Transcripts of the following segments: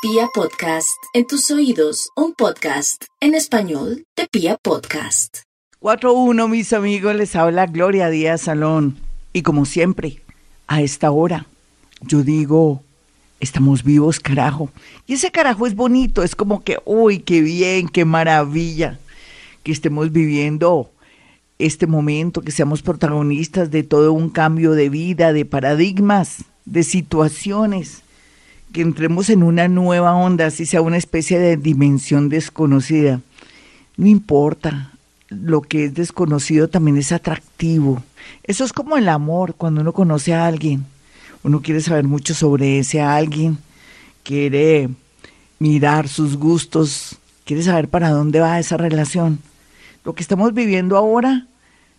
Pia Podcast, en tus oídos, un podcast en español de Pia Podcast. 4-1, mis amigos, les habla Gloria Díaz Salón. Y como siempre, a esta hora, yo digo, estamos vivos, carajo. Y ese carajo es bonito, es como que, uy, qué bien, qué maravilla que estemos viviendo este momento, que seamos protagonistas de todo un cambio de vida, de paradigmas, de situaciones que entremos en una nueva onda, así sea una especie de dimensión desconocida. No importa, lo que es desconocido también es atractivo. Eso es como el amor, cuando uno conoce a alguien. Uno quiere saber mucho sobre ese alguien, quiere mirar sus gustos, quiere saber para dónde va esa relación. Lo que estamos viviendo ahora,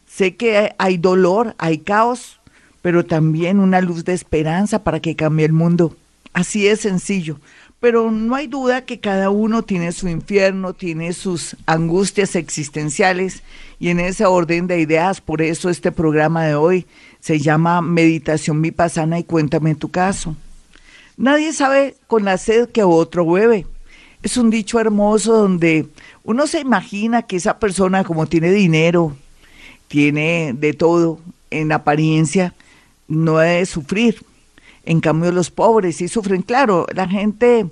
sé que hay dolor, hay caos, pero también una luz de esperanza para que cambie el mundo. Así es sencillo. Pero no hay duda que cada uno tiene su infierno, tiene sus angustias existenciales y en ese orden de ideas, por eso este programa de hoy se llama Meditación Vipassana y cuéntame tu caso. Nadie sabe con la sed que otro bebe. Es un dicho hermoso donde uno se imagina que esa persona como tiene dinero, tiene de todo en apariencia, no debe sufrir en cambio, los pobres sí sufren. Claro, la gente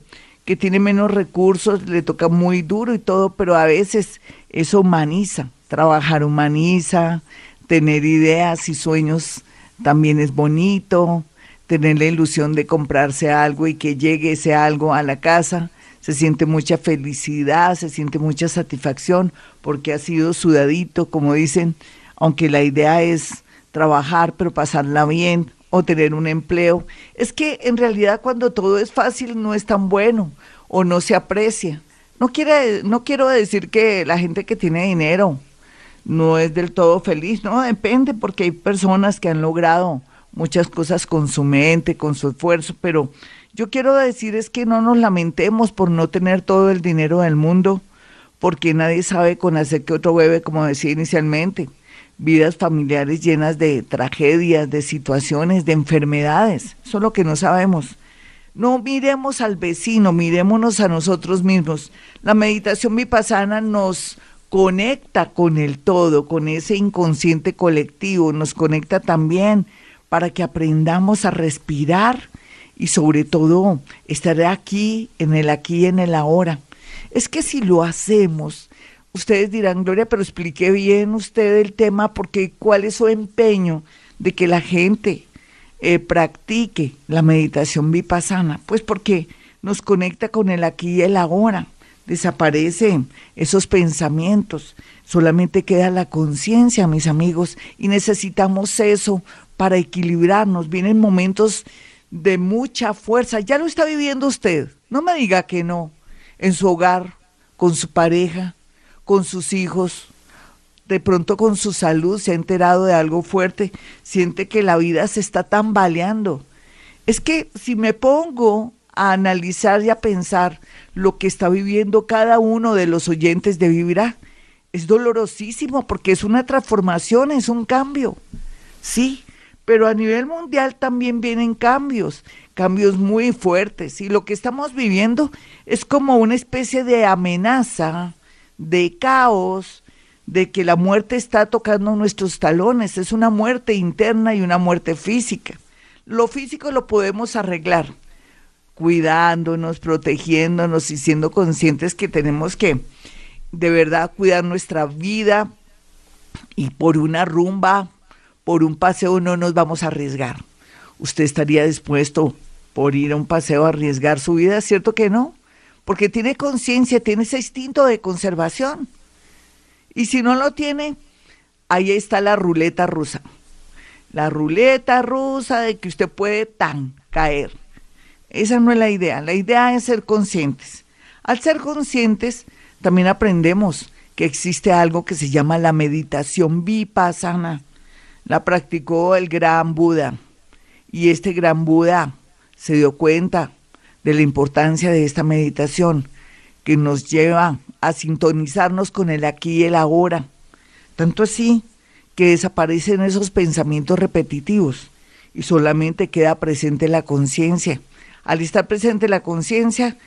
que tiene menos recursos le toca muy duro y todo, pero a veces eso humaniza. Trabajar humaniza, tener ideas y sueños también es bonito, tener la ilusión de comprarse algo y que llegue ese algo a la casa. Se siente mucha felicidad, se siente mucha satisfacción porque ha sido sudadito, como dicen, aunque la idea es trabajar, pero pasarla bien, o tener un empleo. Es que en realidad cuando todo es fácil no es tan bueno o no se aprecia. No, quiere, no quiero decir que la gente que tiene dinero no es del todo feliz, no, depende porque hay personas que han logrado muchas cosas con su mente, con su esfuerzo, pero yo quiero decir es que no nos lamentemos por no tener todo el dinero del mundo, porque nadie sabe con hacer que otro bebe, como decía inicialmente vidas familiares llenas de tragedias, de situaciones, de enfermedades. Eso es lo que no sabemos. No miremos al vecino, mirémonos a nosotros mismos. La meditación vipassana nos conecta con el todo, con ese inconsciente colectivo, nos conecta también para que aprendamos a respirar y sobre todo estar aquí, en el aquí y en el ahora. Es que si lo hacemos, Ustedes dirán, Gloria, pero explique bien usted el tema porque cuál es su empeño de que la gente eh, practique la meditación vipassana. Pues porque nos conecta con el aquí y el ahora. Desaparecen esos pensamientos. Solamente queda la conciencia, mis amigos, y necesitamos eso para equilibrarnos. Vienen momentos de mucha fuerza. Ya lo está viviendo usted. No me diga que no. En su hogar, con su pareja, con sus hijos, de pronto con su salud se ha enterado de algo fuerte, siente que la vida se está tambaleando. Es que si me pongo a analizar y a pensar lo que está viviendo cada uno de los oyentes de Vivirá, es dolorosísimo porque es una transformación, es un cambio. Sí, pero a nivel mundial también vienen cambios, cambios muy fuertes. Y lo que estamos viviendo es como una especie de amenaza de caos, de que la muerte está tocando nuestros talones. Es una muerte interna y una muerte física. Lo físico lo podemos arreglar cuidándonos, protegiéndonos y siendo conscientes que tenemos que de verdad cuidar nuestra vida y por una rumba, por un paseo no nos vamos a arriesgar. ¿Usted estaría dispuesto por ir a un paseo a arriesgar su vida? ¿Cierto que no? Porque tiene conciencia, tiene ese instinto de conservación. Y si no lo tiene, ahí está la ruleta rusa. La ruleta rusa de que usted puede tan caer. Esa no es la idea. La idea es ser conscientes. Al ser conscientes, también aprendemos que existe algo que se llama la meditación vipassana. La practicó el gran Buda. Y este gran Buda se dio cuenta de la importancia de esta meditación que nos lleva a sintonizarnos con el aquí y el ahora. Tanto así que desaparecen esos pensamientos repetitivos y solamente queda presente la conciencia. Al estar presente la conciencia,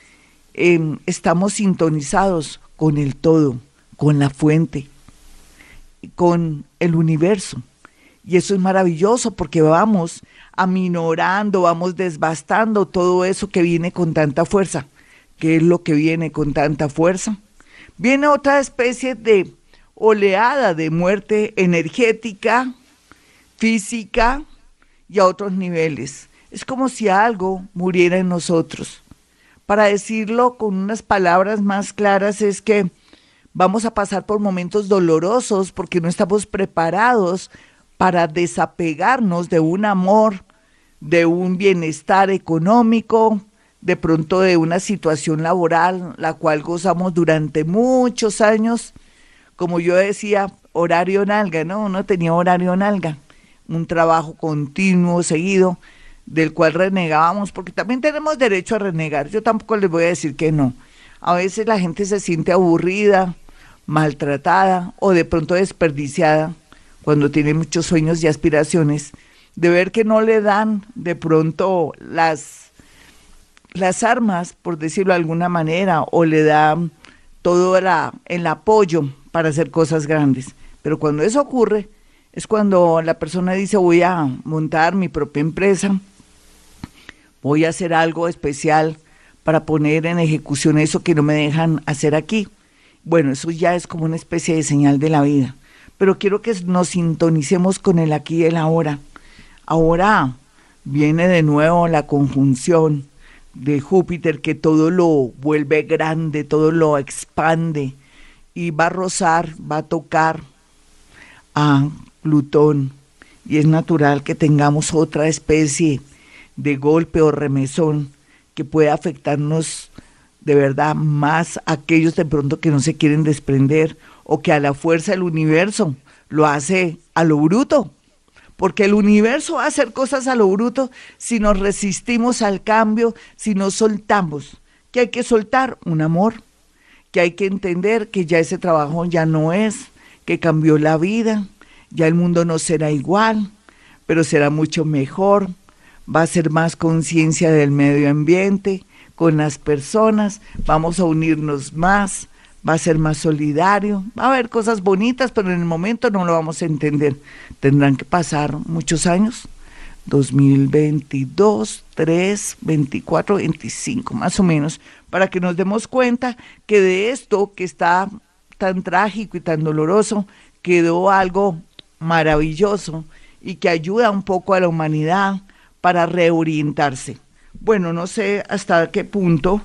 em, estamos sintonizados con el todo, con la fuente, con el universo. Y eso es maravilloso porque vamos aminorando, vamos desbastando todo eso que viene con tanta fuerza. ¿Qué es lo que viene con tanta fuerza? Viene otra especie de oleada de muerte energética, física y a otros niveles. Es como si algo muriera en nosotros. Para decirlo con unas palabras más claras es que vamos a pasar por momentos dolorosos porque no estamos preparados para desapegarnos de un amor, de un bienestar económico, de pronto de una situación laboral, la cual gozamos durante muchos años como yo decía, horario nalga, ¿no? Uno tenía horario nalga, un trabajo continuo, seguido, del cual renegábamos, porque también tenemos derecho a renegar. Yo tampoco les voy a decir que no. A veces la gente se siente aburrida, maltratada o de pronto desperdiciada cuando tiene muchos sueños y aspiraciones, de ver que no le dan de pronto las, las armas, por decirlo de alguna manera, o le dan todo el apoyo para hacer cosas grandes. Pero cuando eso ocurre, es cuando la persona dice voy a montar mi propia empresa, voy a hacer algo especial para poner en ejecución eso que no me dejan hacer aquí. Bueno, eso ya es como una especie de señal de la vida. Pero quiero que nos sintonicemos con el aquí y el ahora. Ahora viene de nuevo la conjunción de Júpiter que todo lo vuelve grande, todo lo expande, y va a rozar, va a tocar a Plutón y es natural que tengamos otra especie de golpe o remesón que pueda afectarnos de verdad más aquellos de pronto que no se quieren desprender o que a la fuerza del universo lo hace a lo bruto. Porque el universo va a hacer cosas a lo bruto si nos resistimos al cambio, si nos soltamos. Que hay que soltar un amor, que hay que entender que ya ese trabajo ya no es, que cambió la vida, ya el mundo no será igual, pero será mucho mejor, va a ser más conciencia del medio ambiente, con las personas, vamos a unirnos más, va a ser más solidario, va a haber cosas bonitas, pero en el momento no lo vamos a entender. Tendrán que pasar muchos años 2022, 3, 24, 25, más o menos, para que nos demos cuenta que de esto que está tan trágico y tan doloroso, quedó algo maravilloso y que ayuda un poco a la humanidad para reorientarse. Bueno, no sé hasta qué punto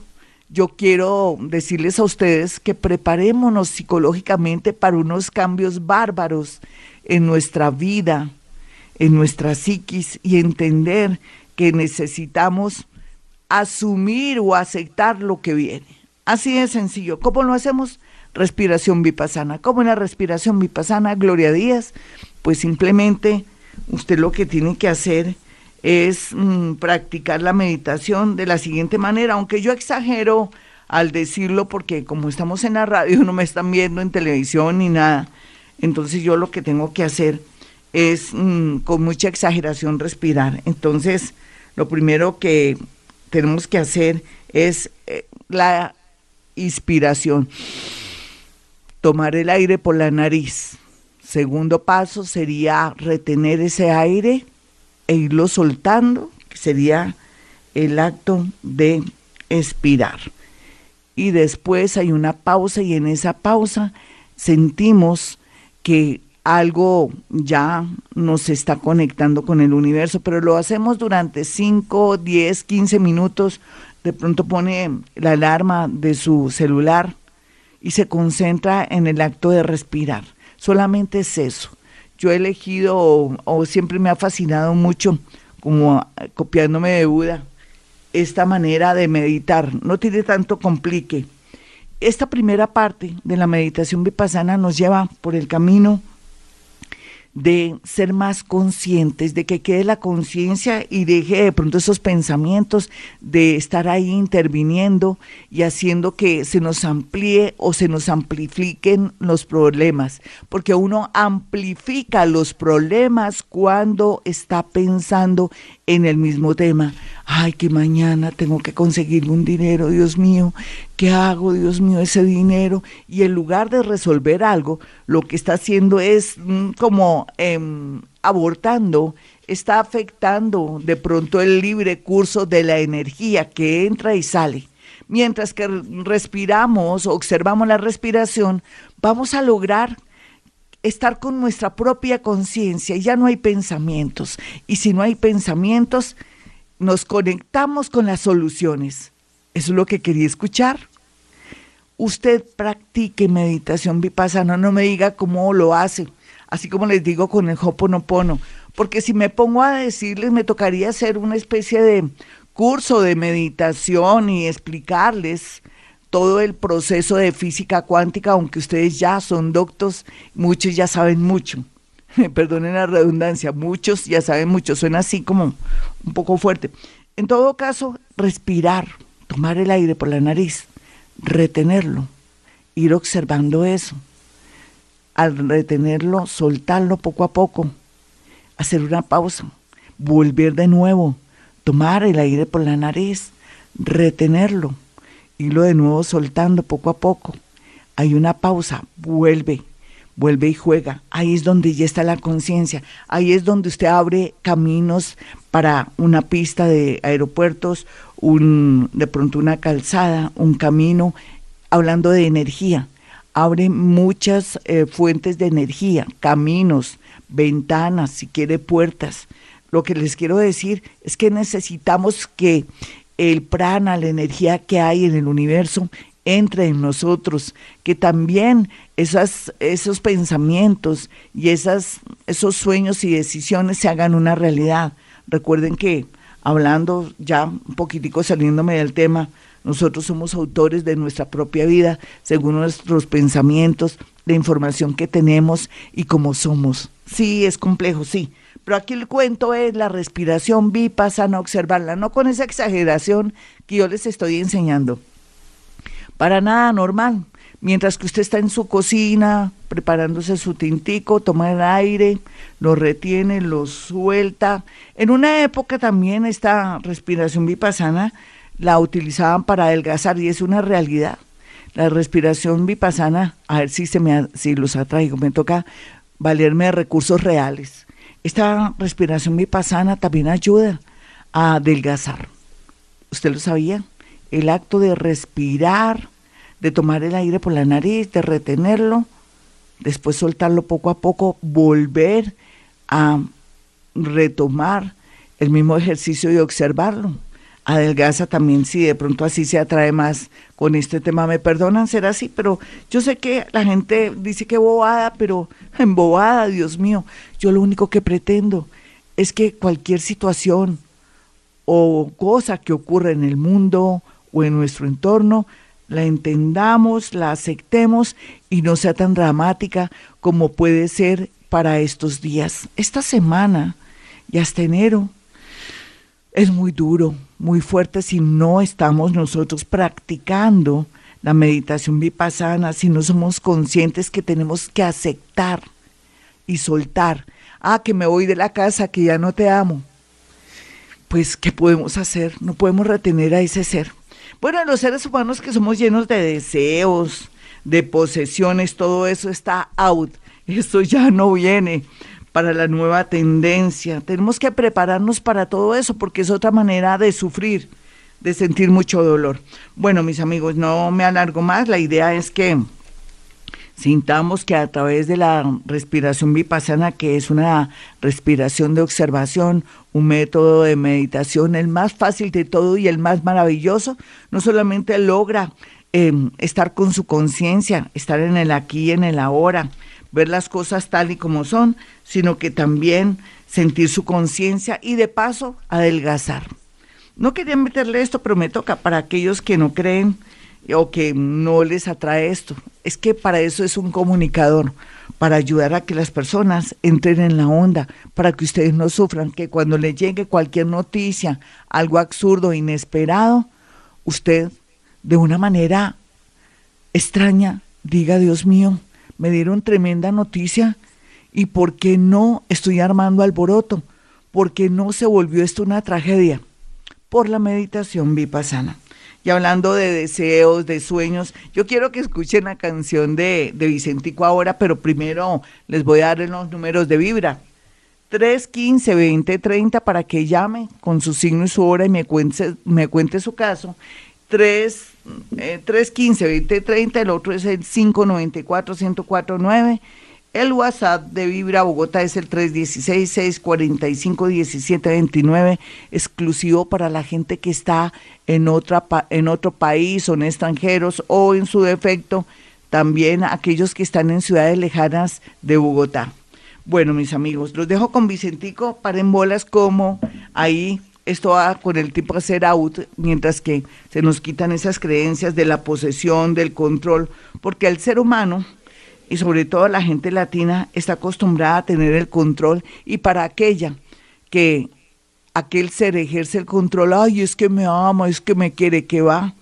yo quiero decirles a ustedes que preparémonos psicológicamente para unos cambios bárbaros en nuestra vida, en nuestra psiquis y entender que necesitamos asumir o aceptar lo que viene. Así de sencillo. ¿Cómo lo hacemos? Respiración vipassana. ¿Cómo en la respiración vipassana, Gloria Díaz? Pues simplemente usted lo que tiene que hacer es mm, practicar la meditación de la siguiente manera, aunque yo exagero al decirlo porque como estamos en la radio no me están viendo en televisión ni nada, entonces yo lo que tengo que hacer es mm, con mucha exageración respirar. Entonces, lo primero que tenemos que hacer es eh, la inspiración, tomar el aire por la nariz. Segundo paso sería retener ese aire e irlo soltando, que sería el acto de expirar. Y después hay una pausa y en esa pausa sentimos que algo ya nos está conectando con el universo, pero lo hacemos durante 5, 10, 15 minutos. De pronto pone la alarma de su celular y se concentra en el acto de respirar. Solamente es eso. Yo he elegido o, siempre me ha fascinado mucho, como copiándome de Buda, esta manera de meditar. No tiene tanto complique. Esta primera parte de la meditación vipassana nos lleva por el camino de ser más conscientes, de que quede la conciencia y deje de pronto esos pensamientos de estar ahí interviniendo y haciendo que se nos amplíe o se nos amplifiquen los problemas, porque uno amplifica los problemas cuando está pensando en el mismo tema. Ay, que mañana tengo que conseguir un dinero, Dios mío, ¿qué hago, Dios mío, ese dinero? Y en lugar de resolver algo, lo que está haciendo es mm, como em, abortando, está afectando de pronto el libre curso de la energía que entra y sale. Mientras que respiramos, observamos la respiración, vamos a lograr estar con nuestra propia conciencia. Ya no hay pensamientos. Y si no hay pensamientos, nos conectamos con las soluciones. Eso es lo que quería escuchar. Usted practique meditación vipassana, no me diga cómo lo hace, así como les digo con el Hoponopono, porque si me pongo a decirles me tocaría hacer una especie de curso de meditación y explicarles todo el proceso de física cuántica, aunque ustedes ya son doctos, muchos ya saben mucho. Perdonen la redundancia, muchos ya saben mucho, suena así como un poco fuerte. En todo caso, respirar, tomar el aire por la nariz, retenerlo, ir observando eso. Al retenerlo, soltarlo poco a poco, hacer una pausa, volver de nuevo, tomar el aire por la nariz, retenerlo, irlo de nuevo soltando poco a poco. Hay una pausa, vuelve, vuelve y juega. Ahí es donde ya está la conciencia. Ahí es donde usted abre caminos para una pista de aeropuertos, un, de pronto una calzada, un camino, hablando de energía. Abre muchas eh, fuentes de energía, caminos, ventanas, si quiere puertas. Lo que les quiero decir es que necesitamos que el prana, la energía que hay en el universo, entre en nosotros, que también esas, esos pensamientos y esas, esos sueños y decisiones se hagan una realidad. Recuerden que, hablando ya un poquitico saliéndome del tema, nosotros somos autores de nuestra propia vida, según nuestros pensamientos, la información que tenemos y cómo somos. Sí, es complejo, sí, pero aquí el cuento es la respiración vipassana, observarla, no con esa exageración que yo les estoy enseñando para nada normal. Mientras que usted está en su cocina preparándose su tintico, toma el aire, lo retiene, lo suelta. En una época también esta respiración vipassana la utilizaban para adelgazar y es una realidad. La respiración vipassana, a ver si, se me, si los atraigo, me toca valerme de recursos reales. Esta respiración vipassana también ayuda a adelgazar. ¿Usted lo sabía? el acto de respirar, de tomar el aire por la nariz, de retenerlo, después soltarlo poco a poco, volver a retomar el mismo ejercicio y observarlo. Adelgaza también, si de pronto así se atrae más con este tema. Me perdonan ser así, pero yo sé que la gente dice que bobada, pero embobada, Dios mío. Yo lo único que pretendo es que cualquier situación o cosa que ocurra en el mundo o en nuestro entorno, la entendamos, la aceptemos y no sea tan dramática como puede ser para estos días. Esta semana y hasta enero es muy duro, muy fuerte si no estamos nosotros practicando la meditación vipassana, si no somos conscientes que tenemos que aceptar y soltar. Ah, que me voy de la casa, que ya no te amo. Pues, ¿qué podemos hacer? No podemos retener a ese ser. Bueno, los seres humanos que somos llenos de deseos, de posesiones, todo eso está out. Esto ya no viene para la nueva tendencia. Tenemos que prepararnos para todo eso porque es otra manera de sufrir, de sentir mucho dolor. Bueno, mis amigos, no me alargo más. La idea es que sintamos que a través de la respiración vipassana, que es una respiración de observación, un método de meditación, el más fácil de todo y el más maravilloso, no solamente logra em, estar con su conciencia, estar en el aquí y en el ahora, ver las cosas tal y como son, sino que también sentir su conciencia y de paso adelgazar. No quería meterle esto, pero me toca para aquellos que no creen o que no les atrae esto. Es que para eso es un comunicador, para ayudar a que las personas entren en la onda, para que ustedes no sufran, que cuando les llegue cualquier noticia, algo absurdo, inesperado, usted de una manera extraña diga, Dios mío, me dieron tremenda noticia y ¿por qué no estoy armando alboroto? ¿Por qué no se volvió esto una tragedia? Por la meditación vipassana. Y hablando de deseos, de sueños, yo quiero que escuchen la canción de, de Vicentico ahora, pero primero les voy a dar los números de vibra. 315-2030 para que llame con su signo y su hora y me me cuente su caso. 3, 315-2030, eh, el otro es el 594-1049. El WhatsApp de Vibra Bogotá es el 316-645-1729, exclusivo para la gente que está en, otra, en otro país, son extranjeros o en su defecto también aquellos que están en ciudades lejanas de Bogotá. Bueno, mis amigos, los dejo con Vicentico, paren bolas como ahí esto va con el tipo de ser out, mientras que se nos quitan esas creencias de la posesión, del control, porque el ser humano y sobre todo la gente latina está acostumbrada a tener el control y para aquella que aquel ser ejerce el control, ay, es que me ama, es que me quiere, que va.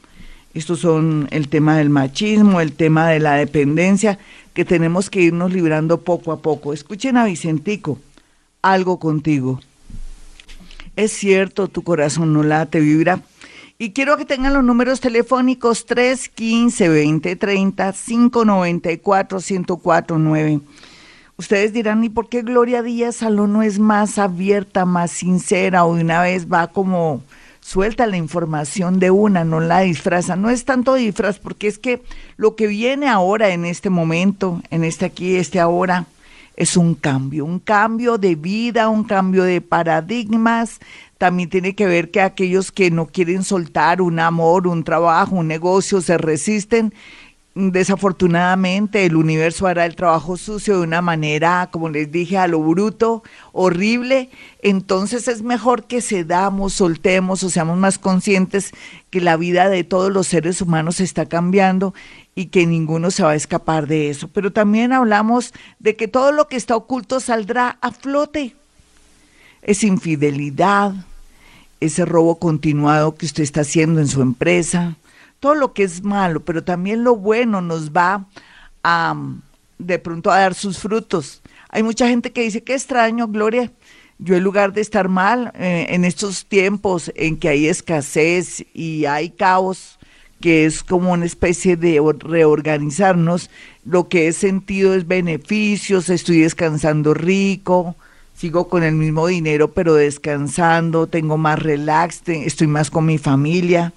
Estos son el tema del machismo, el tema de la dependencia, que tenemos que irnos librando poco a poco. Escuchen a Vicentico, algo contigo. Es cierto, tu corazón no late, vibra y quiero que tengan los números telefónicos 315-2030-594-1049. Ustedes dirán, ¿y por qué Gloria Díaz Salón no es más abierta, más sincera o de una vez va como suelta la información de una, no la disfraza? No es tanto disfraz, porque es que lo que viene ahora en este momento, en este aquí, este ahora, es un cambio, un cambio de vida, un cambio de paradigmas, también tiene que ver que aquellos que no quieren soltar un amor, un trabajo, un negocio, se resisten. Desafortunadamente el universo hará el trabajo sucio de una manera, como les dije, a lo bruto, horrible. Entonces es mejor que cedamos, soltemos o seamos más conscientes que la vida de todos los seres humanos está cambiando y que ninguno se va a escapar de eso. Pero también hablamos de que todo lo que está oculto saldrá a flote es infidelidad, ese robo continuado que usted está haciendo en su empresa, todo lo que es malo, pero también lo bueno nos va a de pronto a dar sus frutos. Hay mucha gente que dice, qué extraño, Gloria, yo en lugar de estar mal eh, en estos tiempos en que hay escasez y hay caos, que es como una especie de reorganizarnos, lo que he sentido es beneficios, estoy descansando rico, sigo con el mismo dinero pero descansando, tengo más relax, estoy más con mi familia.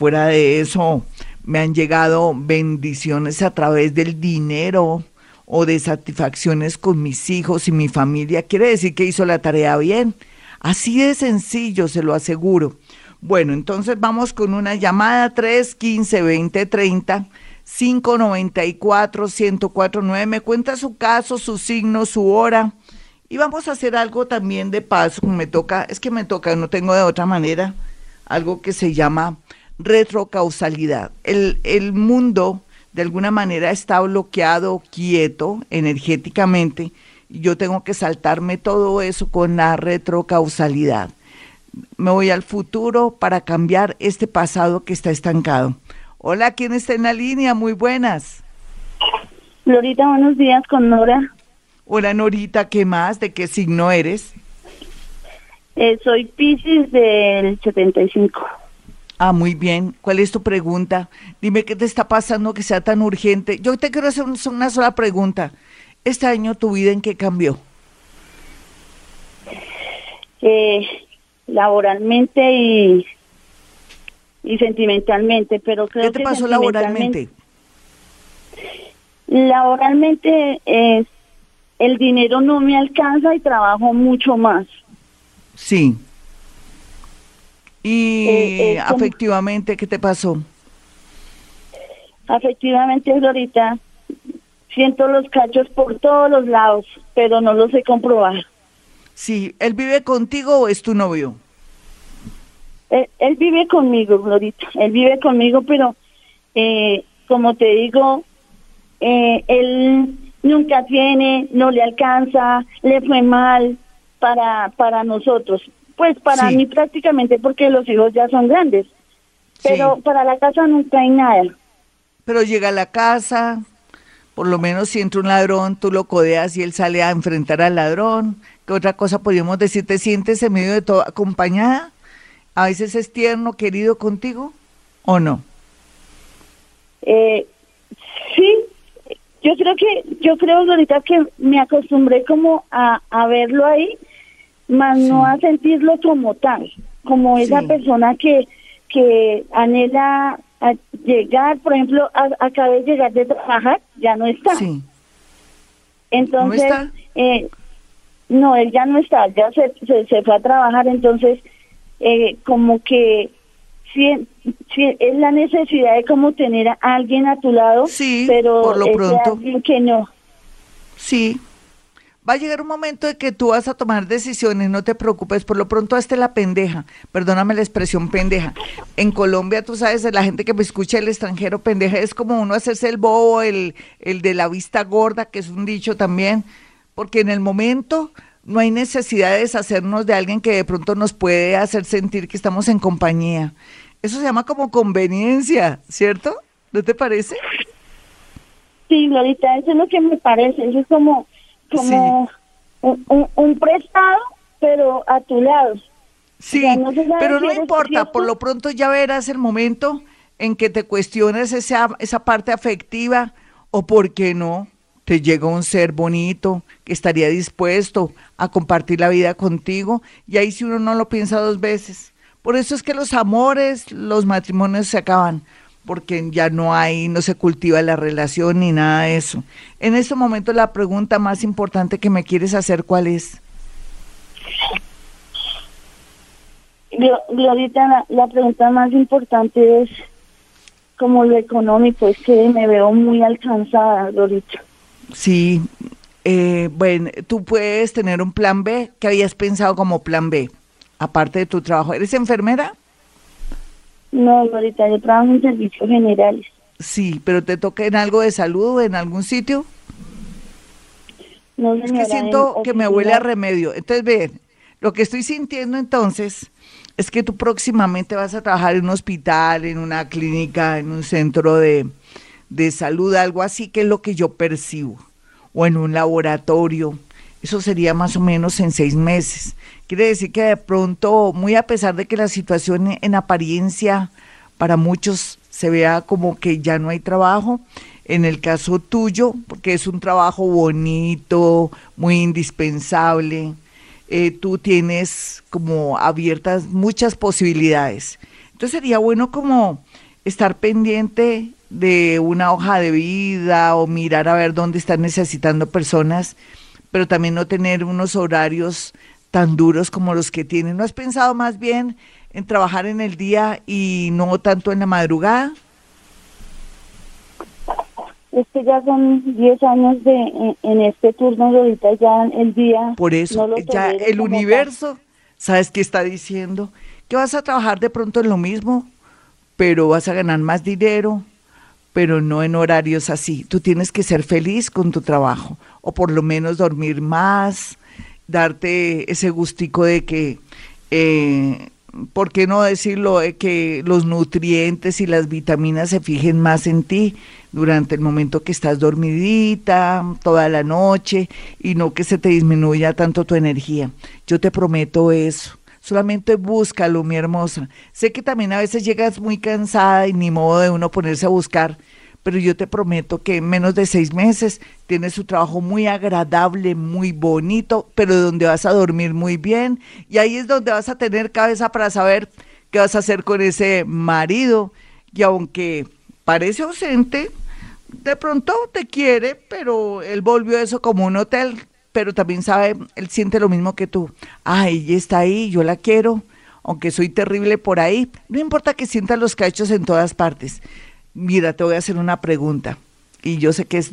Fuera de eso, me han llegado bendiciones a través del dinero o de satisfacciones con mis hijos y mi familia. Quiere decir que hizo la tarea bien. Así de sencillo, se lo aseguro. Bueno, entonces vamos con una llamada 315 2030 594 1049. Me cuenta su caso, su signo, su hora y vamos a hacer algo también de paso, me toca, es que me toca, no tengo de otra manera, algo que se llama retrocausalidad. El, el mundo de alguna manera está bloqueado, quieto energéticamente, y yo tengo que saltarme todo eso con la retrocausalidad. Me voy al futuro para cambiar este pasado que está estancado. Hola, ¿quién está en la línea? Muy buenas. Florita, buenos días con Nora. Hola Norita, ¿qué más? ¿De qué signo eres? Eh, soy Pisces del 75. Ah, muy bien. ¿Cuál es tu pregunta? Dime qué te está pasando que sea tan urgente. Yo te quiero hacer una sola pregunta. ¿Este año tu vida en qué cambió? Eh, laboralmente y, y sentimentalmente, pero creo ¿Qué te pasó laboralmente? Laboralmente es el dinero no me alcanza y trabajo mucho más. Sí. ¿Y eh, eh, afectivamente qué te pasó? Afectivamente, Florita, siento los cachos por todos los lados, pero no los sé comprobar. Sí, ¿él vive contigo o es tu novio? Él, él vive conmigo, Florita, él vive conmigo, pero eh, como te digo, eh, él nunca tiene, no le alcanza, le fue mal para, para nosotros. Pues para Sí. mí prácticamente porque los hijos ya son grandes, pero Sí. para la casa nunca hay nada. Pero llega a la casa, por lo menos si entra un ladrón, tú lo codeas y él sale a enfrentar al ladrón. ¿Qué otra cosa podríamos decir? ¿Te sientes en medio de todo acompañada? ¿A veces es tierno, querido contigo o no? Eh, sí, yo creo que, yo creo ahorita que me acostumbré como a, a verlo ahí, más no a sentirlo como tal, como esa persona que, que anhela a llegar, por ejemplo, a- acabé de llegar de trabajar, ya no está. Sí. Entonces, ¿No está? eh, no, él ya no está, ya se, se, se fue a trabajar, entonces, eh, como que sí, sí, es la necesidad de como tener a alguien a tu lado, Sí, pero por lo pronto. alguien que no. Sí. Va a llegar un momento de que tú vas a tomar decisiones, no te preocupes, por lo pronto hazte la pendeja, perdóname la expresión pendeja. En Colombia, tú sabes, la gente que me escucha el extranjero pendeja es como uno hacerse el bobo, el, el de la vista gorda, que es un dicho también, porque en el momento no hay necesidad de deshacernos de alguien que de pronto nos puede hacer sentir que estamos en compañía. Eso se llama como conveniencia, ¿cierto? ¿No te parece? Sí, Glorita, eso es lo que me parece, eso es como, como un, un, un prestado, pero a tu lado. Sí, no pero si no importa, cierto. por lo pronto ya verás el momento en que te cuestiones esa, esa parte afectiva o por qué no, te llega un ser bonito que estaría dispuesto a compartir la vida contigo y ahí si uno no lo piensa dos veces. Por eso es que los amores, los matrimonios se acaban, porque ya no hay, no se cultiva la relación ni nada de eso. En este momento la pregunta más importante que me quieres hacer, ¿cuál es? Glo- Glorita, la, la pregunta más importante es como lo económico, es que me veo muy alcanzada, Glorita. Sí, eh, bueno, tú puedes tener un plan B. ¿Qué habías pensado como plan B? Aparte de tu trabajo. ¿Eres enfermera? No, Glorita, yo trabajo en servicios generales. Sí, pero te toca en algo de salud, en algún sitio. No, Es señora, que siento en que me huele a remedio. Entonces, ven, lo que estoy sintiendo entonces es que tú próximamente vas a trabajar en un hospital, en una clínica, en un centro de, de salud, algo así que es lo que yo percibo, o en un laboratorio. Eso sería más o menos en seis meses. Quiere decir que de pronto, muy a pesar de que la situación en apariencia para muchos se vea como que ya no hay trabajo, en el caso tuyo, porque es un trabajo bonito, muy indispensable, eh, tú tienes como abiertas muchas posibilidades. Entonces sería bueno como estar pendiente de una hoja de vida o mirar a ver dónde están necesitando personas, pero también no tener unos horarios tan duros como los que tienen. ¿No has pensado más bien en trabajar en el día y no tanto en la madrugada? Es que ya son 10 años de en, en este turno ahorita ya el día... Por eso, no lo ya el tal. universo, ¿sabes qué está diciendo? Que vas a trabajar de pronto en lo mismo, pero vas a ganar más dinero, pero no en horarios así. Tú tienes que ser feliz con tu trabajo, o por lo menos dormir más, darte ese gustico de que, eh, ¿por qué no decirlo? De que los nutrientes y las vitaminas se fijen más en ti durante el momento que estás dormidita, toda la noche, y no que se te disminuya tanto tu energía. Yo te prometo eso. Solamente búscalo, mi hermosa. Sé que también a veces llegas muy cansada y ni modo de uno ponerse a buscar, pero yo te prometo que en menos de seis meses tienes su trabajo muy agradable, muy bonito, pero donde vas a dormir muy bien y ahí es donde vas a tener cabeza para saber qué vas a hacer con ese marido y aunque parece ausente, de pronto te quiere, pero él volvió eso como un hotel, pero también sabe, él siente lo mismo que tú. Ay, ella está ahí, yo la quiero, aunque soy terrible por ahí. No importa que sienta los cachos en todas partes. Mira, te voy a hacer una pregunta. Y yo sé que es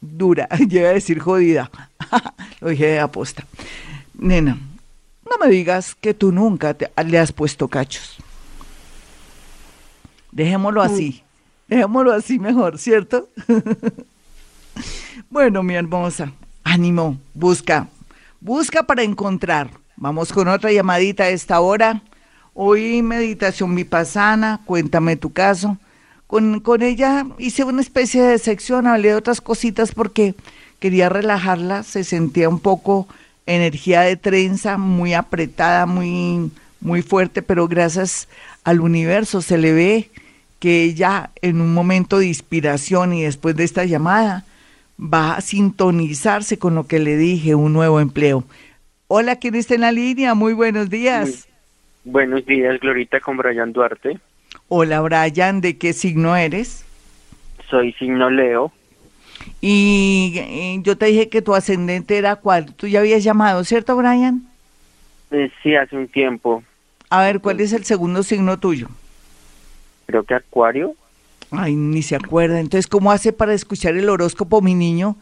dura, llega a decir jodida. Lo dije de aposta. Nena, no me digas que tú nunca te- le has puesto cachos. Dejémoslo así. Dejémoslo así mejor, ¿cierto? bueno, mi hermosa, ánimo, busca, busca para encontrar. Vamos con otra llamadita a esta hora. Hoy meditación vipassana, cuéntame tu caso. Con, con ella hice una especie de sección, hablé de otras cositas porque quería relajarla, se sentía un poco energía de trenza, muy apretada, muy, muy fuerte, pero gracias al universo se le ve que ella en un momento de inspiración y después de esta llamada va a sintonizarse con lo que le dije, un nuevo empleo. Hola, ¿quién está en la línea? Muy buenos días. buenos días, Glorita, con Brian Duarte. Hola, Brian, ¿de qué signo eres? Soy signo Leo. Y, yo te dije que tu ascendente era cuál. Tú ya habías llamado, ¿cierto, Brian? Eh, sí, hace un tiempo. A ver, ¿cuál es el segundo signo tuyo? Creo que Acuario. Ay, ni se acuerda. Entonces, ¿cómo hace para escuchar el horóscopo, mi niño?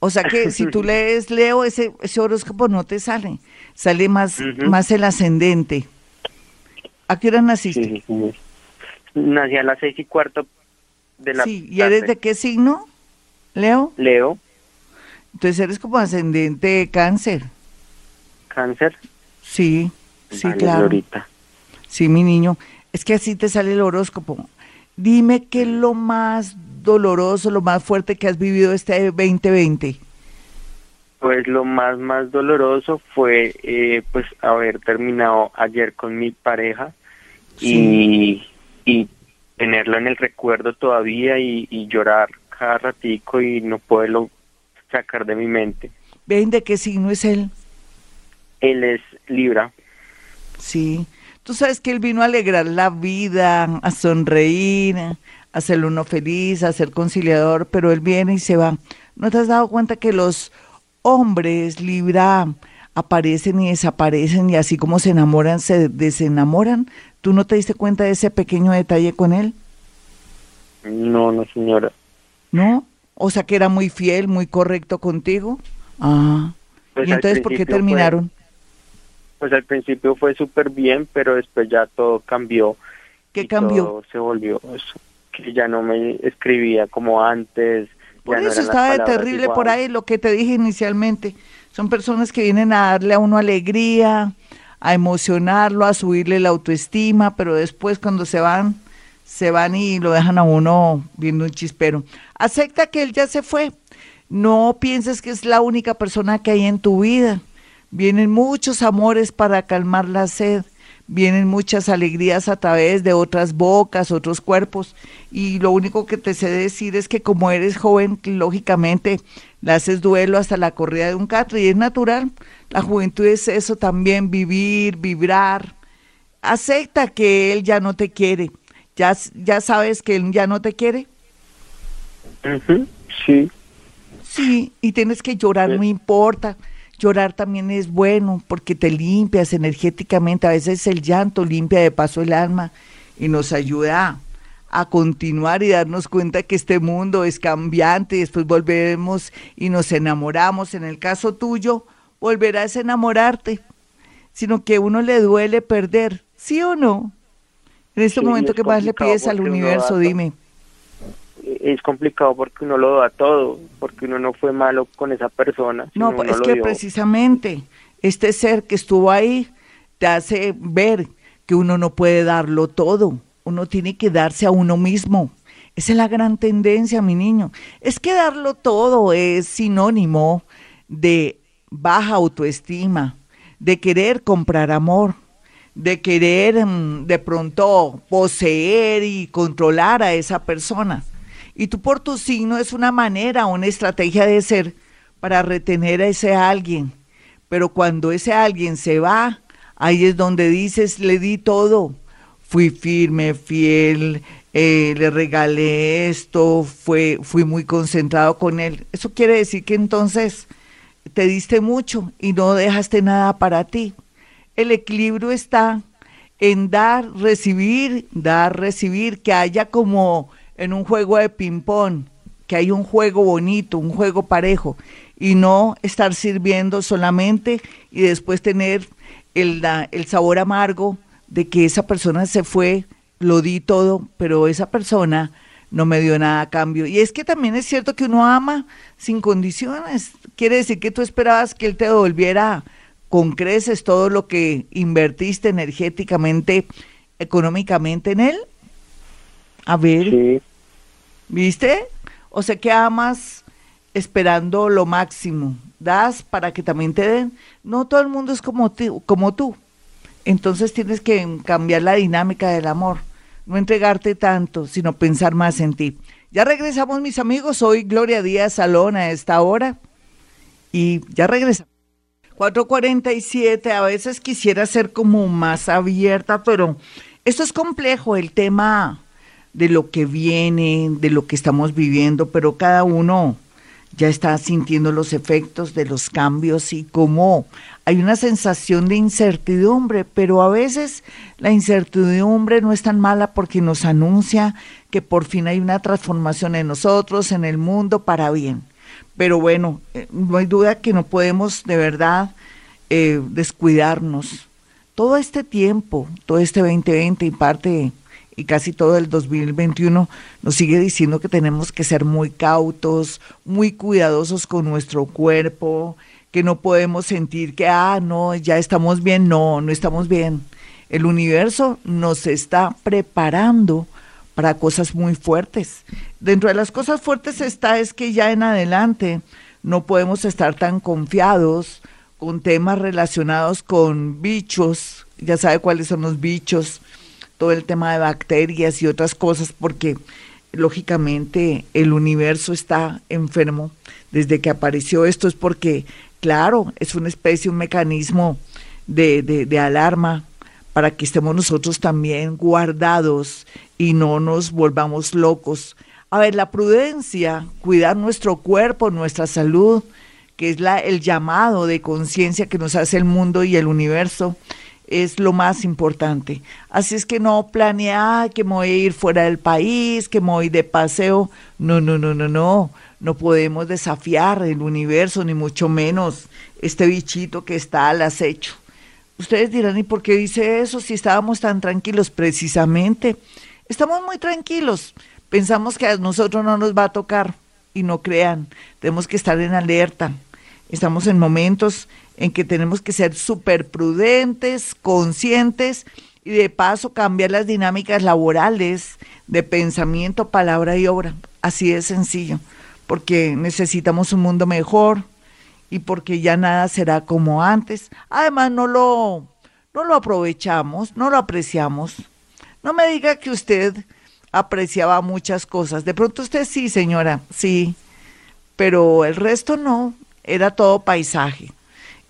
O sea que si tú lees Leo, ese, ese horóscopo no te sale. Sale más, más el ascendente. ¿A qué hora naciste? Sí, Nací a las seis y cuarto de la Sí, ¿y eres de qué signo, Leo? Leo. Entonces eres como ascendente cáncer. ¿Cáncer? Sí, sí, claro. Sí, mi niño. Es que así te sale el horóscopo. Dime qué es lo más doloroso, lo más fuerte que has vivido este 2020. Pues lo más, más doloroso fue eh, pues haber terminado ayer con mi pareja y, y tenerlo en el recuerdo todavía y, llorar cada ratico y no poderlo sacar de mi mente. ¿Ven de qué signo es él? Él es Libra. Sí. Tú sabes que él vino a alegrar la vida, a sonreír, a hacerlo uno feliz, a ser conciliador, pero él viene y se va. ¿No te has dado cuenta que los hombres Libra aparecen y desaparecen y así como se enamoran, se desenamoran. ¿Tú no te diste cuenta de ese pequeño detalle con él? No, no, señora. ¿No? O sea que era muy fiel, muy correcto contigo. Ah. Pues ¿Y entonces por qué terminaron? pues al principio fue súper bien, pero después ya todo cambió. ¿Qué cambió? se volvió eso, que ya no me escribía como antes, por eso estaba de terrible por ahí lo que te dije inicialmente. Son personas que vienen a darle a uno alegría, a emocionarlo, a subirle la autoestima, pero después cuando se van, se van y lo dejan a uno viendo un chispero. Acepta que él ya se fue. No pienses que es la única persona que hay en tu vida. Vienen muchos amores para calmar la sed vienen muchas alegrías a través de otras bocas, otros cuerpos, y lo único que te sé decir es que como eres joven, lógicamente le haces duelo hasta la corrida de un catre, y es natural, la juventud es eso también, vivir, vibrar, acepta que él ya no te quiere, ya, ya sabes que él ya no te quiere. Sí. Sí, y tienes que llorar, no importa Llorar también es bueno porque te limpias energéticamente. A veces el llanto limpia de paso el alma y nos ayuda a, continuar y darnos cuenta que este mundo es cambiante. Y después volvemos y nos enamoramos. En el caso tuyo, volverás a enamorarte, sino que uno le duele perder, ¿sí o no? En este momento, ¿qué más le pides al universo? Dime es complicado porque uno lo da todo, porque uno no fue malo con esa persona. No, pues es que precisamente este ser que estuvo ahí te hace ver que uno no puede darlo todo, uno tiene que darse a uno mismo. Esa es la gran tendencia, mi niño. Es que darlo todo es sinónimo de baja autoestima, de querer comprar amor, de querer mm, de pronto poseer y controlar a esa persona. Y tú por tu signo es una manera, una estrategia de ser para retener a ese alguien. Pero cuando ese alguien se va, ahí es donde dices, le di todo. Fui firme, fiel, eh, le regalé esto, fue, fui muy concentrado con él. Eso quiere decir que entonces te diste mucho y no dejaste nada para ti. El equilibrio está en dar, recibir, dar, recibir, que haya como en un juego de ping-pong, que hay un juego bonito, un juego parejo, y no estar sirviendo solamente y después tener el, el sabor amargo de que esa persona se fue, lo di todo, pero esa persona no me dio nada a cambio. Y es que también es cierto que uno ama sin condiciones. Quiere decir que tú esperabas que él te devolviera con creces todo lo que invertiste energéticamente, económicamente en él. A ver, ¿viste? O sea que amas esperando lo máximo, das para que también te den. No todo el mundo es como, como tú. Entonces tienes que cambiar la dinámica del amor no entregarte tanto, sino pensar más en ti. Ya regresamos, mis amigos. Soy Gloria Díaz Salón a esta hora. Y ya regresa. 447, a veces quisiera ser como más abierta, pero esto es complejo, el tema de lo que viene, de lo que estamos viviendo, pero cada uno ya está sintiendo los efectos de los cambios y cómo hay una sensación de incertidumbre, pero a veces la incertidumbre no es tan mala porque nos anuncia que por fin hay una transformación en nosotros, en el mundo, para bien. Pero bueno, eh, no hay duda que no podemos de verdad eh, descuidarnos. Todo este tiempo, todo este 2020 y parte y casi todo el 2021 nos sigue diciendo que tenemos que ser muy cautos, muy cuidadosos con nuestro cuerpo, que no podemos sentir que, ah, no, ya estamos bien, no, no estamos bien. El universo nos está preparando para cosas muy fuertes. Dentro de las cosas fuertes está es que ya en adelante no podemos estar tan confiados con temas relacionados con bichos, ya sabe cuáles son los bichos, todo el tema de bacterias y otras cosas, porque lógicamente el universo está enfermo. Desde que apareció esto es porque Claro, es una especie, un mecanismo de, de, alarma para que estemos nosotros también guardados y no nos volvamos locos. A ver, la prudencia, cuidar nuestro cuerpo, nuestra salud, que es la, el llamado de conciencia que nos hace el mundo y el universo, es lo más importante. Así es que no planear que me voy a ir fuera del país, que me voy de paseo. No, no, no, no, no no podemos desafiar el universo, ni mucho menos este bichito que está al acecho. Ustedes dirán, ¿y por qué dice eso si estábamos tan tranquilos? Precisamente, estamos muy tranquilos. Pensamos que a nosotros no nos va a tocar y no crean, tenemos que estar en alerta. Estamos en momentos en que tenemos que ser súper prudentes, conscientes y de paso cambiar las dinámicas laborales de pensamiento, palabra y obra. Así de sencillo porque necesitamos un mundo mejor y porque ya nada será como antes. Además, no lo, no lo aprovechamos, no lo apreciamos. No me diga que usted apreciaba muchas cosas. De pronto usted sí, señora, sí, pero el resto no, era todo paisaje.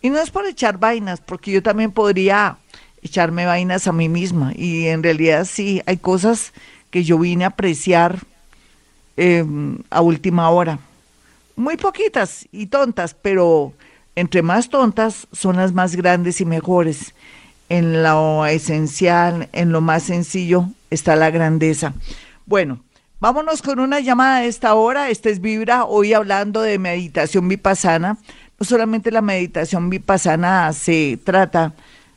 Y no es por echar vainas, porque yo también podría echarme vainas a mí misma. Y en realidad sí, hay cosas que yo vine a apreciar Em, a última hora. Muy poquitas y tontas, pero entre más tontas son las más grandes y mejores. En lo esencial, en lo más sencillo, está la grandeza. Bueno, vámonos con una llamada a esta hora. Este es Vibra, hoy hablando de meditación vipassana. Solamente la meditación vipassana se trata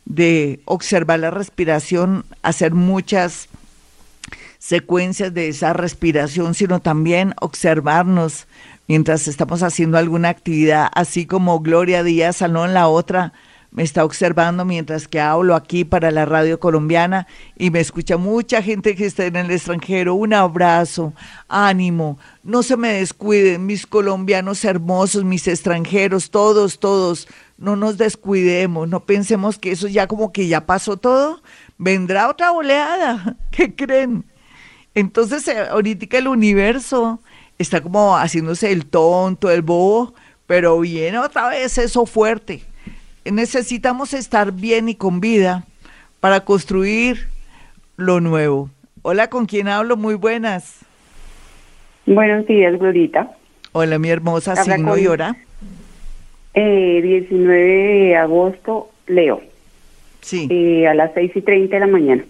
de observar la respiración, hacer muchas secuencias de esa respiración, sino también observarnos mientras estamos haciendo alguna actividad, así como Gloria Díaz Salón, la otra, me está observando mientras que hablo aquí para la radio colombiana y me escucha mucha gente que está en el extranjero. Un abrazo, ánimo, no se me descuiden, mis colombianos hermosos, mis extranjeros, todos, todos, no nos descuidemos, no pensemos que eso ya como que ya pasó todo, vendrá otra oleada, ¿qué creen? Entonces, eh, ahorita el universo está como haciéndose el tonto, el bobo, pero viene otra vez eso fuerte. Necesitamos estar bien y con vida para construir lo nuevo. Hola, ¿con quién hablo? Muy buenas. Buenos días, Glorita. Hola, mi hermosa, signo y hora. Eh, 19 de agosto, Leo. Sí. Eh, a las 6 y 30 de la mañana.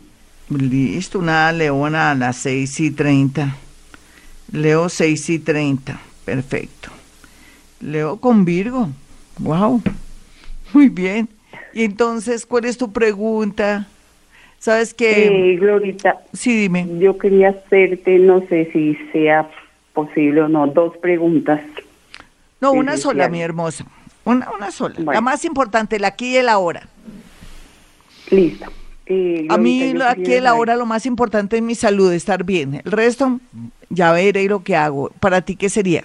Listo, una leona a las 6 y 30. Leo 6 y 30. Perfecto. Leo con Virgo. Wow. Muy bien. Y entonces, ¿cuál es tu pregunta? Sabes que... Eh, Glorita, sí, dime. yo quería hacerte, no sé si sea posible o no, dos preguntas. No, una sola, mi hermosa. Una, una sola. La más importante, la aquí y el ahora. Listo. Eh, A mí lo- aquí el ahora lo más importante es mi salud, estar bien. El resto, ya veré lo que hago. ¿Para ti qué sería?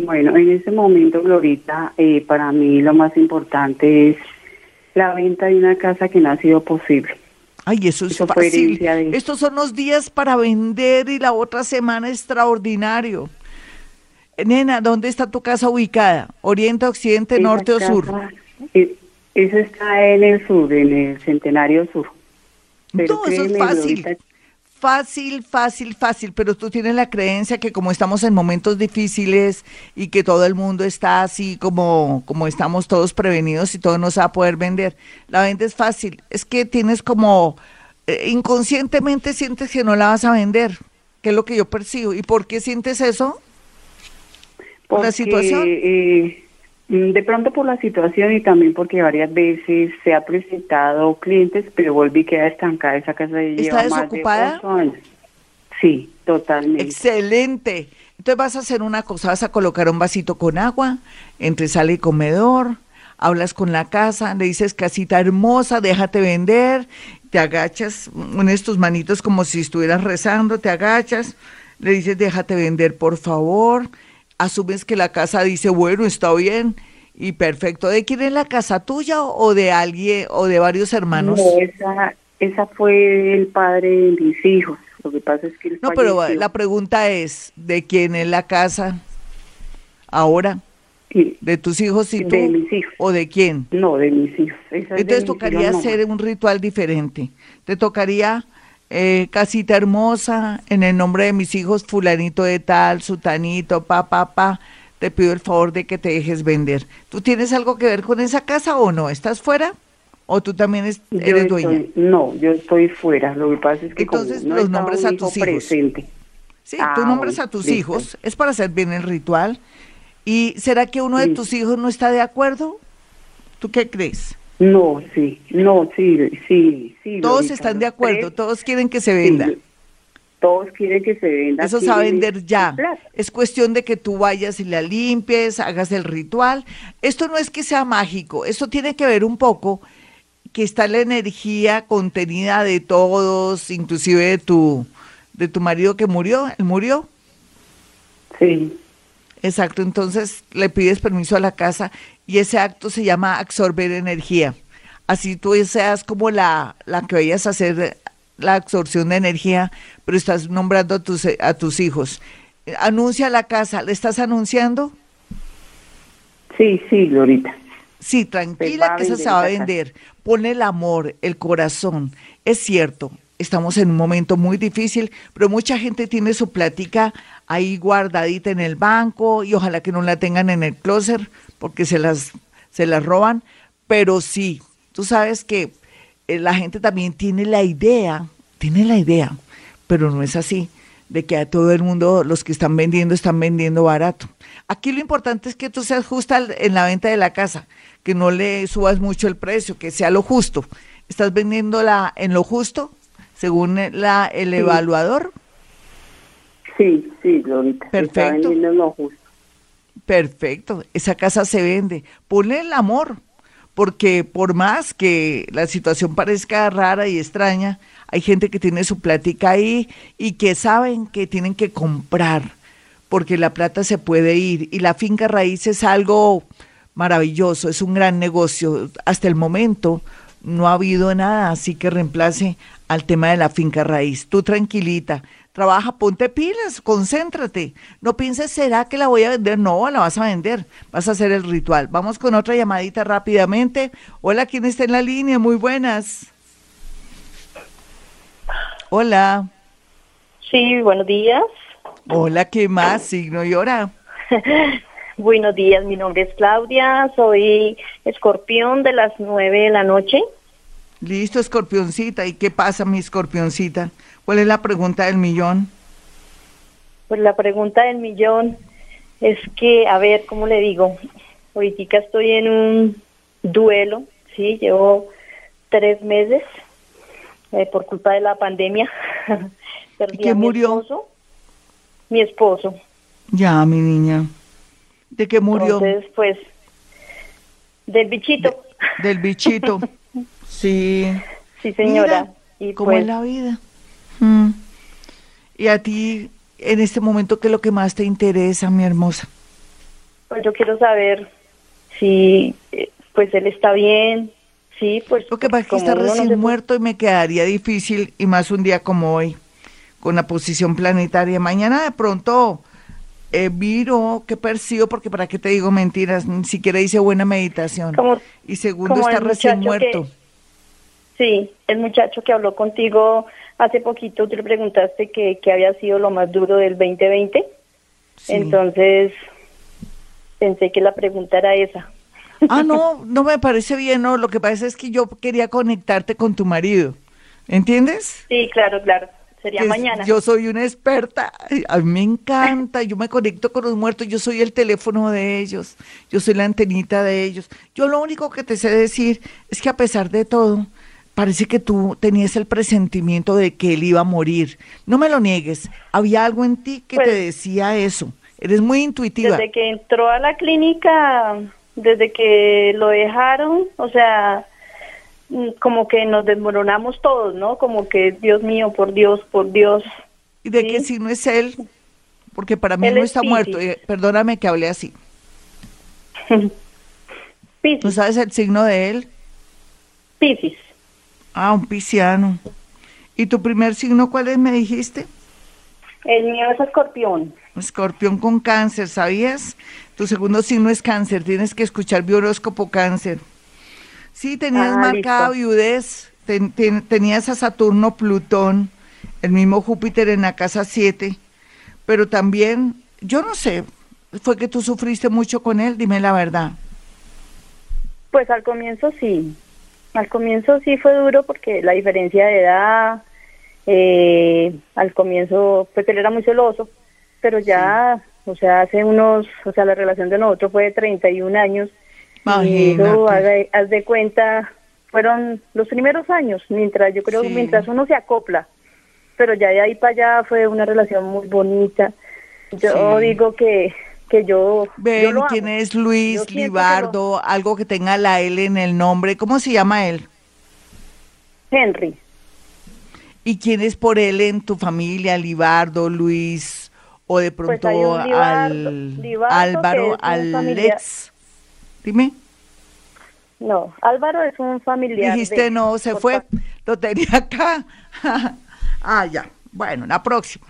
Bueno, en este momento, Glorita, eh, para mí lo más importante es la venta de una casa que no ha sido posible. Ay, eso es Eso fácil. de- Estos son los días para vender y la otra semana extraordinario. Nena, ¿dónde está tu casa ubicada? ¿Oriente, occidente, Esa norte o sur? eh, eso está en el sur, en el Centenario Sur. Pero No, eso es fácil. Glorita, Fácil, fácil, fácil, pero tú tienes la creencia que como estamos en momentos difíciles y que todo el mundo está así como, como estamos todos prevenidos y todo no se va a poder vender, la venta es fácil. Es que tienes como, eh, inconscientemente sientes que no la vas a vender, que es lo que yo percibo. ¿Y por qué sientes eso? ¿Por la situación? eh, de pronto por la situación y también porque varias veces se ha presentado clientes, pero volví a quedar estancada esa casa de ¿Está lleva más de desocupada? años. Sí, totalmente. Excelente. Entonces vas a hacer una cosa, vas a colocar un vasito con agua entre sala y comedor, hablas con la casa, le dices casita hermosa, déjate vender, te agachas, unes tus manitos como si estuvieras rezando, te agachas, le dices déjate vender por favor, asumes que la casa dice bueno, está bien y perfecto. ¿De quién es la casa tuya o de alguien o de varios hermanos? No, esa, esa fue el padre de mis hijos. Lo que pasa es que No, pero falleció. la pregunta es, ¿de quién es la casa ahora? Sí, ¿De tus hijos y tú? De mis hijos. ¿O de quién? No, de mis hijos. Esa es de Entonces mis tocaría hijos, no. hacer un ritual diferente. Te tocaría eh, casita hermosa, en el nombre de mis hijos, fulanito de tal, sutanito, pa, pa, pa. Te pido el favor de que te dejes vender. ¿Tú tienes algo que ver con esa casa o no? ¿Estás fuera? ¿O tú también es- Yo eres estoy- dueña? No, yo estoy fuera. Lo que pasa es que como Entonces, no los nombres a tus hijos. presente. Sí, Ah, tú nombres a tus listo. hijos, es para hacer bien el ritual. ¿Y será que uno de Sí. tus hijos no está de acuerdo? ¿Tú qué crees? No, sí, no, sí, sí, sí. Todos están los de acuerdo, tres, todos quieren que se sí, venda. todos quieren que se venda. Eso se va a vender ya. su plata. Es cuestión de que tú vayas y la limpies, hagas el ritual. Esto no es que sea mágico, esto tiene que ver un poco que está la energía contenida de todos, inclusive de tu, de tu marido que murió, él murió. Sí, Exacto, entonces le pides permiso a la casa y ese acto se llama absorber energía. Así tú seas como la, la que vayas a hacer la absorción de energía, pero estás nombrando a tus, a tus hijos. Anuncia la casa, ¿le estás anunciando? sí, sí, Glorita. Sí, tranquila que eso se va a vender. Pone el amor, el corazón. Es cierto, estamos en un momento muy difícil, pero mucha gente tiene su plática ahí guardadita en el banco y ojalá que no la tengan en el closet porque se las, se las roban. Pero sí, tú sabes que eh, la gente también tiene la idea, tiene la idea, pero no es así, de que a todo el mundo los que están vendiendo están vendiendo barato. Aquí lo importante es que tú seas justa en la venta de la casa, que no le subas mucho el precio, que sea lo justo. ¿Estás vendiéndola en lo justo, según la, el Sí. evaluador? Sí, sí, Glorita. se Está Perfecto. vendiendo lo justo. Perfecto, esa casa se vende. Ponle el amor, porque por más que la situación parezca rara y extraña, hay gente que tiene su plática ahí y que saben que tienen que comprar, porque la plata se puede ir y la finca raíz es algo maravilloso, es un gran negocio. Hasta el momento no ha habido nada así que reemplace al tema de la finca raíz. Tú tranquilita, trabaja, ponte pilas, concéntrate. No pienses, ¿será que la voy a vender? No, la vas a vender, vas a hacer el ritual. Vamos con otra llamadita rápidamente. Hola, ¿quién está en la línea? Muy buenas. Hola. Sí, buenos días. Hola, ¿qué más? Signo y hora. Buenos días, mi nombre es Claudia, soy escorpión de las nueve de la noche. Listo, escorpioncita. ¿Y qué pasa, mi escorpioncita? ¿Cuál es la pregunta del millón? Pues la pregunta del millón es que, a ver, ¿cómo le digo? Ahorita estoy en un duelo, sí, llevo tres meses eh, por culpa de la pandemia. Perdí a mi murió? esposo. Mi esposo. Ya, mi niña. ¿De qué murió? Entonces, pues, del bichito. Del bichito. Sí. sí, señora. Mira, y ¿Cómo pues, es la vida? Mm. Y a ti, en este momento, ¿qué es lo que más te interesa, mi hermosa? pues yo quiero saber si, eh, pues, él está bien. Sí, pues. Lo que pasa es que está no recién se- muerto y me quedaría difícil, y más un día como hoy, con la posición planetaria. Mañana de pronto eh, miro qué percibo, porque para qué te digo mentiras, ni siquiera hice buena meditación. Como- y segundo, está recién que- muerto. Sí, el muchacho que habló contigo hace poquito, tú le preguntaste que, que había sido lo más duro del 2020. Sí. Entonces, pensé que la pregunta era esa. Ah, no, no me parece bien, no. Lo que pasa es que yo quería conectarte con tu marido. ¿Entiendes? Sí, claro, claro. Sería es- mañana. Yo soy una experta, a mí me encanta, yo me conecto con los muertos, yo soy el teléfono de ellos, yo soy la antenita de ellos. Yo lo único que te sé decir es que a pesar de todo, parece que tú tenías el presentimiento de que él iba a morir. No me lo niegues, había algo en ti que Pues- te decía eso. Eres muy intuitiva. Desde que entró a la clínica, desde que lo dejaron, o sea, como que nos desmoronamos todos, ¿no? Como que, Dios mío, por Dios, por Dios. ¿Y de sí. qué signo es él? Porque para mí Él no es está muerto. eh, perdóname que hable así. ¿No Piscis, sabes el signo de él? Piscis. Ah, un pisciano. ¿Y tu primer signo cuál es, me dijiste? El mío es escorpión. Escorpión con cáncer, ¿sabías? Tu segundo signo es cáncer, tienes que escuchar biolóscopo cáncer. Sí, tenías Ah, marcada listo. viudez, ten- ten- tenías a Saturno, Plutón, el mismo Júpiter en la casa 7, pero también, yo no sé, fue que tú sufriste mucho con él, dime la verdad. Pues al comienzo sí. Al comienzo sí fue duro porque la diferencia de edad, eh, al comienzo, pues él era muy celoso, pero ya, o sea, hace unos, o sea, la relación de nosotros fue de 31 años. Y eso, haz de, haz de cuenta, fueron los primeros años, mientras yo creo, Sí. mientras uno se acopla, pero ya de ahí para allá fue una relación muy bonita. Yo Sí. digo que, que yo, yo Ven, lo ¿quién amo. es Luis que Libardo? Algo que tenga la L en el nombre. ¿Cómo se llama él? Henry. ¿Y quién es por él en tu familia? Libardo, Luis, o de Pues pronto Libardo- al Libardo Álvaro. Alex. Dime. No, Álvaro es un familiar. Dijiste de- no, se fue. parte- Lo tenía acá. ah, ya. Bueno, la próxima.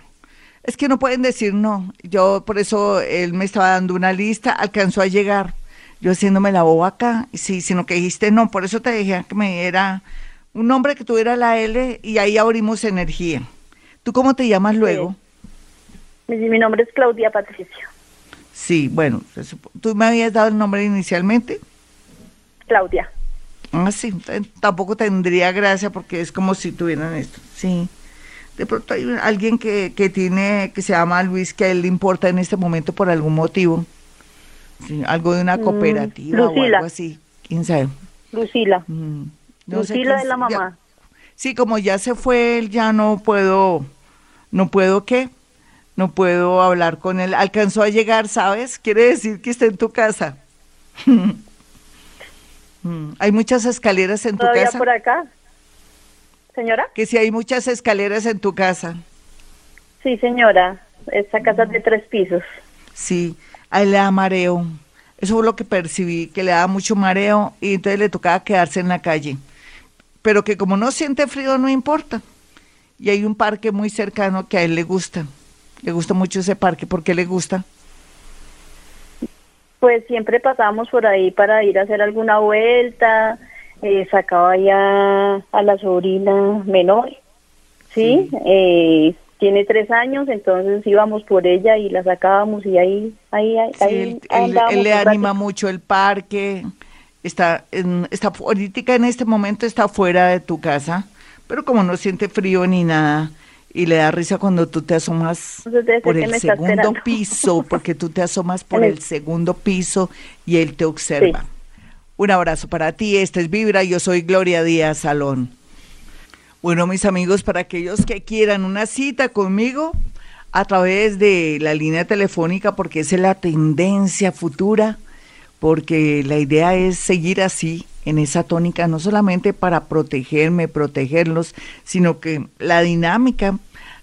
Es que no pueden decir no. Yo, por eso, él me estaba dando una lista, alcanzó a llegar. Yo haciéndome la boba acá, y sí, sino que dijiste no. Por eso te dije que me diera un nombre que tuviera la L y ahí abrimos energía. ¿Tú cómo te llamas luego? Mi, mi nombre es Claudia Patricia. Sí, bueno, ¿tú me habías dado el nombre inicialmente? Claudia. Ah, sí, entonces tampoco tendría gracia porque es como si tuvieran esto, sí. De pronto hay alguien que, que tiene, que se llama Luis, que a él le importa en este momento por algún motivo. Sí, algo de una Mm, cooperativa o Lucila. algo así, quién sabe. Lucila. Mm, no Lucila es la ya- mamá. sí, como ya se fue él, ya no puedo, no puedo qué, no puedo hablar con él. Alcanzó a llegar, ¿sabes? Quiere decir que está en tu casa. Mm, Hay muchas escaleras en tu ¿Todavía casa. por acá? Señora. Que si hay muchas escaleras en tu casa. Sí, señora. Esta casa es de tres pisos. Sí, a él le da mareo. Eso fue lo que percibí, que le da mucho mareo y entonces le tocaba quedarse en la calle. Pero que como no siente frío, no importa. Y hay un parque muy cercano que a él le gusta. Le gusta mucho ese parque. ¿Por qué le gusta? Pues siempre pasamos por ahí para ir a hacer alguna vuelta. Eh, sacaba ya a la sobrina menor. Sí, Eh, tiene tres años, entonces íbamos por ella y la sacábamos y ahí, ahí, ahí, Sí, ahí él, le anima mucho el parque. Está, en, está ahorita en este momento está fuera de tu casa, pero como no siente frío ni nada y le da risa cuando tú te asomas Entonces por el segundo piso, porque tú te asomas por el segundo piso y él te observa. Un abrazo para ti, este es Vibra, yo soy Gloria Díaz Salón. Bueno, mis amigos, para aquellos que quieran una cita conmigo a través de la línea telefónica, porque esa es la tendencia futura, porque la idea es seguir así, en esa tónica, no solamente para protegerme, protegerlos, sino que la dinámica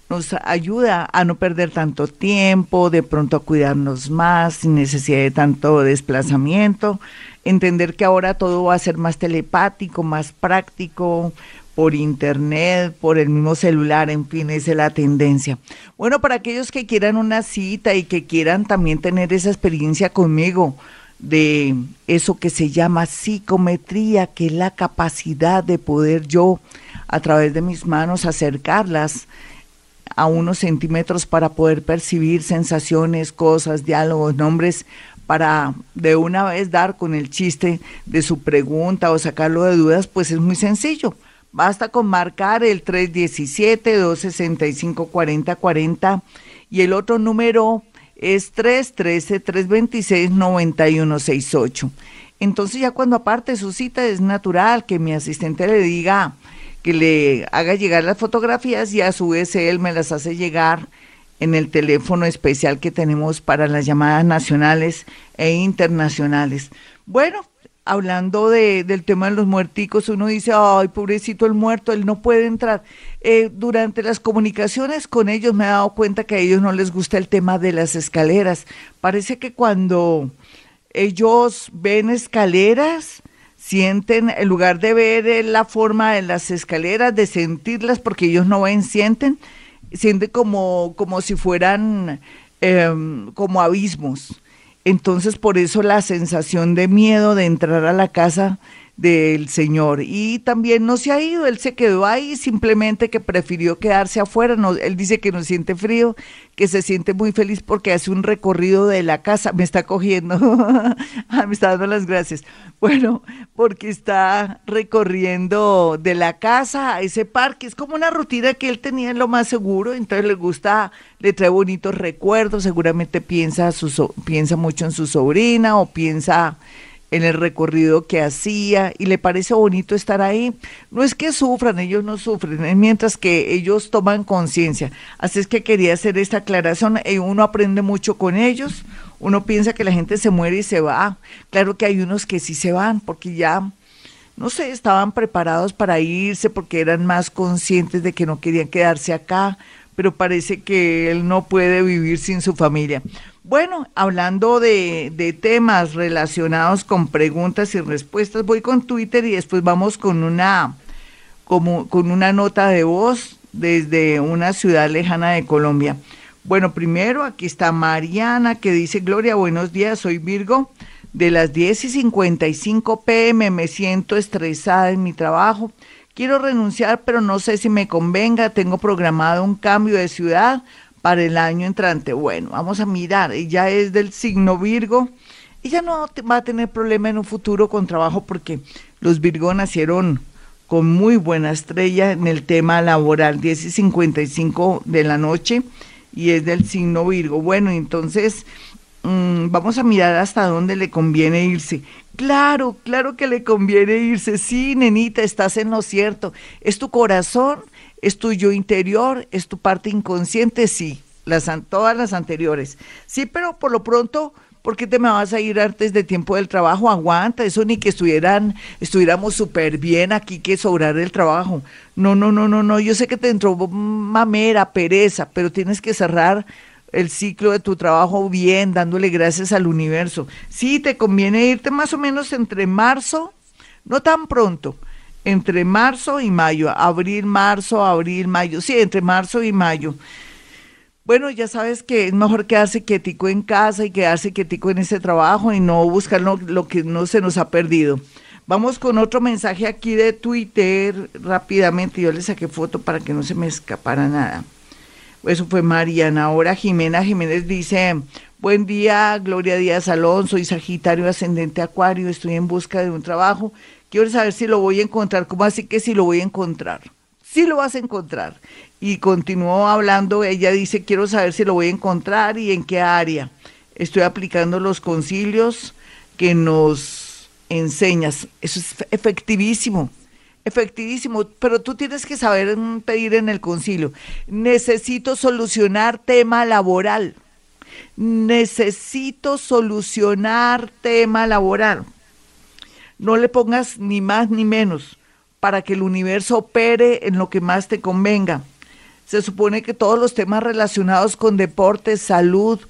nos ayuda a no perder tanto tiempo, de pronto a cuidarnos más, sin necesidad de tanto desplazamiento, entender que ahora todo va a ser más telepático, más práctico, por internet, por el mismo celular, en fin, esa es la tendencia. Bueno, para aquellos que quieran una cita y que quieran también tener esa experiencia conmigo de eso que se llama psicometría, que es la capacidad de poder yo a través de mis manos acercarlas a unos centímetros para poder percibir sensaciones, cosas, diálogos, nombres, para de una vez dar con el chiste de su pregunta o sacarlo de dudas, pues es muy sencillo. Basta con marcar el 317-265-4040 y el otro número es 313-326-9168. Entonces ya cuando aparte su cita es natural que mi asistente le diga que le haga llegar las fotografías y a su vez él me las hace llegar en el teléfono especial que tenemos para las llamadas nacionales e internacionales. Bueno, hablando de, del tema de los muerticos, uno dice, ay, pobrecito el muerto, él no puede entrar. Eh, durante las comunicaciones con ellos me he dado cuenta que a ellos no les gusta el tema de las escaleras. Parece que cuando ellos ven escaleras, sienten, en lugar de ver eh, la forma de las escaleras, de sentirlas, porque ellos no ven, sienten, sienten como, como si fueran em, como abismos entonces por eso la sensación de miedo de entrar a la casa del Señor. Y también no se ha ido, él se quedó ahí, simplemente que prefirió quedarse afuera. Él dice que no siente frío, que se siente muy feliz porque hace un recorrido de la casa. Me está cogiendo, ah, me está dando las gracias. Bueno, porque está recorriendo de la casa a ese parque. Es como una rutina que él tenía en lo más seguro, entonces le gusta, le trae bonitos recuerdos, seguramente piensa, su, piensa mucho en su sobrina o piensa en el recorrido que hacía y le parece bonito estar ahí. No es que sufran, ellos no sufren, mientras que ellos toman conciencia. Así es que quería hacer esta aclaración. Eh, uno aprende mucho con ellos, uno piensa que la gente se muere y se va. Claro que hay unos que sí se van porque ya no sé, estaban preparados para irse porque eran más conscientes de que no querían quedarse acá, pero parece que él no puede vivir sin su familia. Bueno, hablando de, temas relacionados con preguntas y respuestas, voy con Twitter y después vamos con una, como, con una nota de voz desde una ciudad lejana de Colombia. Bueno, primero aquí está Mariana que dice, Gloria, buenos días, soy Virgo. De las 10 y 55 pm me siento estresada en mi trabajo. Quiero renunciar, pero no sé si me convenga. Tengo programado un cambio de ciudad para el año entrante. Bueno, vamos a mirar, ella es del signo Virgo, ella no va a tener problema en un futuro con trabajo porque los Virgo nacieron con muy buena estrella en el tema laboral, 10 y 55 de la noche, y es del signo Virgo. Bueno, entonces mm, vamos a mirar hasta dónde le conviene irse. Claro, claro que le conviene irse. Sí, nenita, estás en lo cierto. Es tu corazón ¿Es tu yo interior? ¿Es tu parte inconsciente? Sí, las, todas las anteriores. Sí, pero por lo pronto, ¿por qué te me vas a ir antes de tiempo del trabajo? Aguanta, eso ni que estuvieran, estuviéramos súper bien aquí que sobrar el trabajo. No, no, no, no, no, yo sé que te entró mamera, pereza, pero tienes que cerrar el ciclo de tu trabajo bien, dándole gracias al universo. Sí, te conviene irte más o menos entre marzo, no tan pronto, entre marzo y mayo, abril, marzo, abril, mayo, sí, entre marzo y mayo. Bueno, ya sabes que es mejor quedarse quietico en casa y quedarse quietico en ese trabajo y no buscar lo, que no se nos ha perdido. Vamos con otro mensaje aquí de Twitter rápidamente. Yo le saqué foto para que no se me escapara nada. Eso fue Mariana. Ahora Jimena Jiménez dice, buen día, Gloria Díaz Alonso, soy Sagitario Ascendente Acuario, estoy en busca de un trabajo quiero saber si lo voy a encontrar. ¿Cómo así que si lo voy a encontrar? Sí lo vas a encontrar. Y continuó hablando, ella dice, quiero saber si lo voy a encontrar y en qué área. Estoy aplicando los concilios que nos enseñas. Eso es efectivísimo. Efectivísimo, pero tú tienes que saber pedir en el concilio. Necesito solucionar tema laboral. Necesito solucionar tema laboral. No le pongas ni más ni menos para que el universo opere en lo que más te convenga. Se supone que todos los temas relacionados con deporte, salud,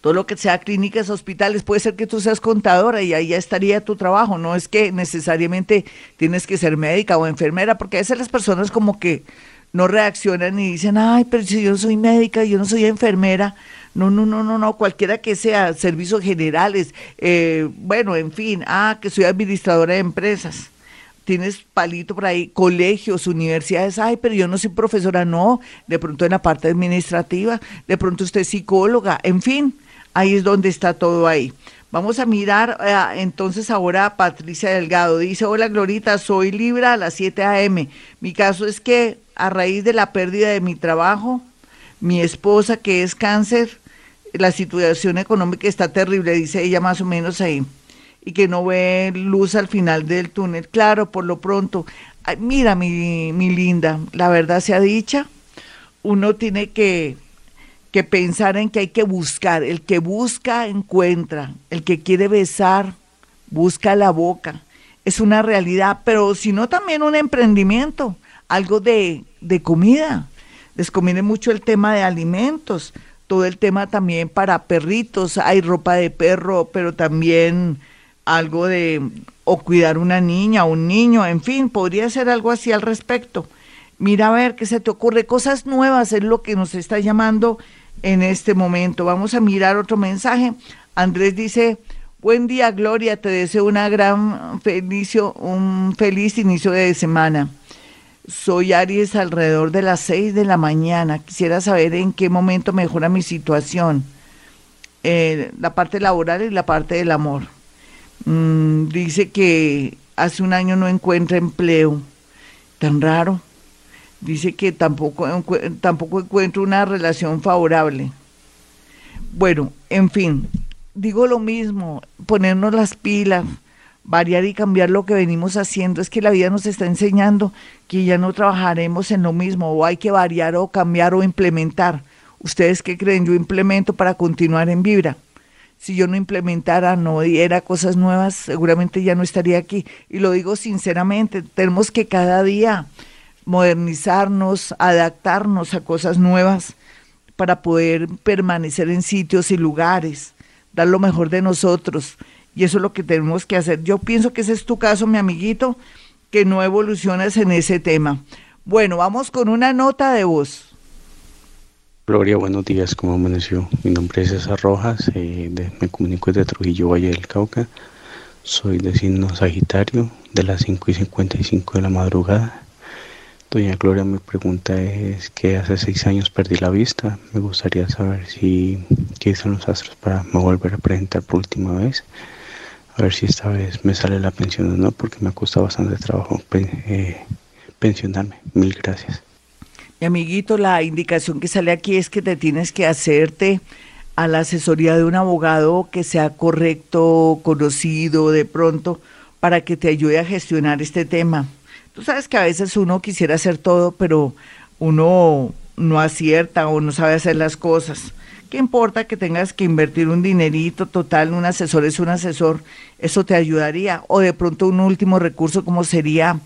todo lo que sea clínicas, hospitales, puede ser que tú seas contadora y ahí ya estaría tu trabajo, no es que necesariamente tienes que ser médica o enfermera, porque a veces las personas como que no reaccionan y dicen, ay, pero si yo soy médica, yo no soy enfermera. No, no, no, no, no, cualquiera que sea, servicios generales, eh, bueno, en fin, ah, que soy administradora de empresas tienes palito por ahí, colegios, universidades, ay, pero yo no soy profesora, no, de pronto en la parte administrativa, de pronto usted es psicóloga, en fin, Ahí es donde está todo ahí. Vamos a mirar eh, entonces ahora a Patricia Delgado. Dice, hola Glorita, soy Libra a las 7 a.m. Mi caso es que a raíz de la pérdida de mi trabajo, mi esposa que es cáncer, la situación económica está terrible, dice ella más o menos ahí, y que no ve luz al final del túnel. Claro, por lo pronto, mira mi, mi linda, la verdad sea dicha, uno tiene que que pensar en que hay que buscar. El que busca, encuentra. El que quiere besar, busca la boca. Es una realidad, pero si no también un emprendimiento, algo de, de comida. Les conviene mucho el tema de alimentos, todo el tema también para perritos, hay ropa de perro, pero también algo de o cuidar una niña, un niño, en fin, podría ser algo así al respecto. Mira a ver qué se te ocurre, cosas nuevas es lo que nos está llamando en este momento. Vamos a mirar otro mensaje. Andrés dice, buen día Gloria, te deseo una gran felicio, un feliz inicio de semana. Soy Aries alrededor de las 6 de la mañana. Quisiera saber en qué momento mejora mi situación. Eh, la parte laboral y la parte del amor. Mm, dice que hace un año no encuentra empleo. Tan raro dice que tampoco, tampoco encuentro una relación favorable. Bueno, en fin, digo lo mismo, ponernos las pilas, variar y cambiar lo que venimos haciendo. Es que la vida nos está enseñando que ya no trabajaremos en lo mismo, o hay que variar o cambiar o implementar. ¿Ustedes qué creen? Yo implemento para continuar en Vibra. Si yo no implementara, no diera cosas nuevas, seguramente ya no estaría aquí. Y lo digo sinceramente, tenemos que cada día modernizarnos, adaptarnos a cosas nuevas para poder permanecer en sitios y lugares, dar lo mejor de nosotros. Y eso es lo que tenemos que hacer. Yo pienso que ese es tu caso, mi amiguito, que no evolucionas en ese tema. Bueno, vamos con una nota de voz. Gloria, buenos días, ¿cómo amaneció? Mi nombre es César Rojas, eh, me comunico desde Trujillo, Valle del Cauca. Soy de signo Sagitario, de las 5 y 55 de la madrugada. Doña Gloria, mi pregunta es que hace seis años perdí la vista. Me gustaría saber si qué son los astros para me volver a presentar por última vez. A ver si esta vez me sale la pensión o no, porque me cuesta bastante trabajo eh, pensionarme. Mil gracias. Mi amiguito, la indicación que sale aquí es que te tienes que hacerte a la asesoría de un abogado que sea correcto, conocido de pronto, para que te ayude a gestionar este tema Tú sabes que a veces uno quisiera hacer todo, pero uno no acierta o no sabe hacer las cosas. ¿Qué importa que tengas que invertir un dinerito total? Un asesor es un asesor, eso te ayudaría. O de pronto un último recurso como sería,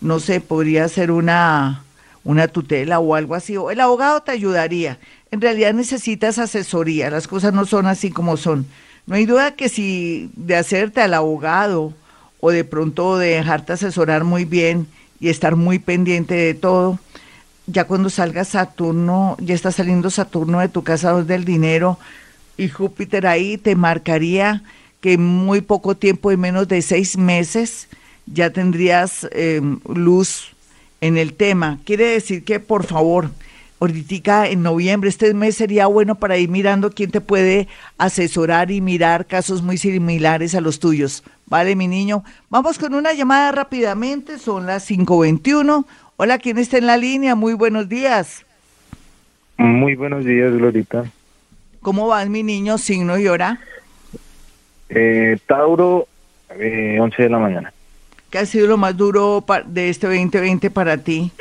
no sé, podría ser una, una tutela o algo así. O el abogado te ayudaría. En realidad necesitas asesoría, las cosas no son así como son. No hay duda que si de hacerte al abogado o de pronto de dejarte asesorar muy bien y estar muy pendiente de todo. Ya cuando salga Saturno, ya está saliendo Saturno de tu casa del dinero y Júpiter ahí te marcaría que en muy poco tiempo, en menos de seis meses, ya tendrías em, luz en el tema. Quiere decir que, por favor, ahorita en noviembre, este mes sería bueno para ir mirando quién te puede asesorar y mirar casos muy similares a los tuyos. Vale, mi niño. Vamos con una llamada rápidamente, son las 5.21. Hola, ¿quién está en la línea? Muy buenos días. Muy buenos días, Glorita. ¿Cómo vas, mi niño? Signo y hora. Eh, Tauro, eh, 11 de la mañana. ¿Qué ha sido lo más duro de este 2020 para ti?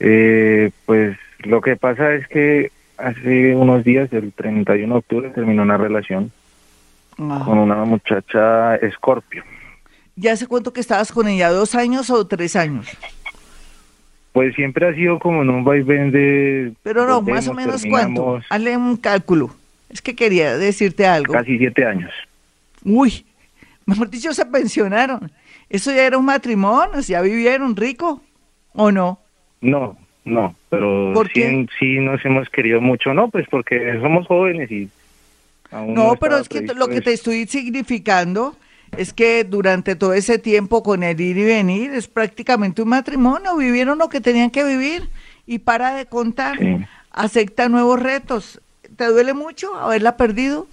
Eh, pues lo que pasa es que hace unos días, el 31 de octubre, terminó una relación con una muchacha Escorpio. ¿Ya hace cuánto que estabas con ella? ¿Dos años o tres años? Pues siempre ha sido como en un vaivén de... Pero no, más o menos cuánto. Hazle un cálculo. Es que quería decirte algo. Casi siete años. Uy, mejor dicho, se pensionaron. ¿Eso ya era un matrimonio? ¿Ya vivieron rico o no? No, no, pero sí, sí nos hemos querido mucho, ¿no? Pues porque somos jóvenes y... no, pero es que lo que te estoy significando es que durante todo ese tiempo con el ir y venir es prácticamente un matrimonio, vivieron lo que tenían que vivir y para de contar, acepta nuevos retos. ¿Te duele mucho haberla perdido?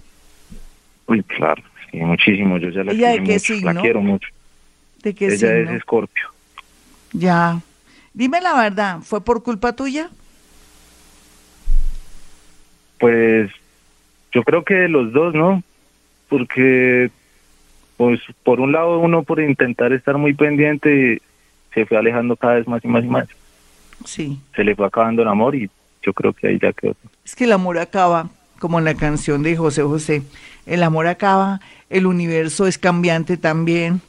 Uy, claro, sí, muchísimo, yo ya la, quiero, mucho, la quiero mucho. ¿De qué Ella es escorpio. Ya. Dime la verdad, ¿fue por culpa tuya? Pues yo creo que los dos, ¿no? Porque pues por un lado uno por intentar estar muy pendiente se fue alejando cada vez más y más y más. Sí. Se le fue acabando el amor y yo creo que ahí ya quedó. Es que el amor acaba, como en la canción de José José. El amor acaba, el universo es cambiante también.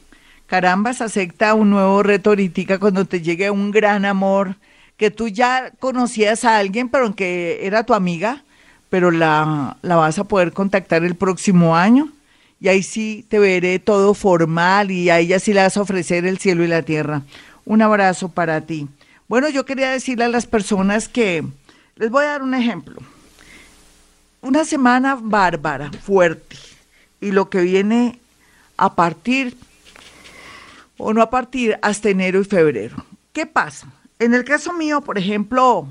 Carambas, acepta un nuevo reto ahorita cuando te llegue un gran amor, que tú ya conocías a alguien, pero que era tu amiga, pero la, la vas a poder contactar el próximo año y ahí sí te veré todo formal y a ella sí le vas a ofrecer el cielo y la tierra. Un abrazo para ti. Bueno, yo quería decirle a las personas que les voy a dar un ejemplo. Una semana bárbara, fuerte, y lo que viene a partir, o no a partir, hasta enero y febrero. ¿Qué pasa? En el caso mío, por ejemplo,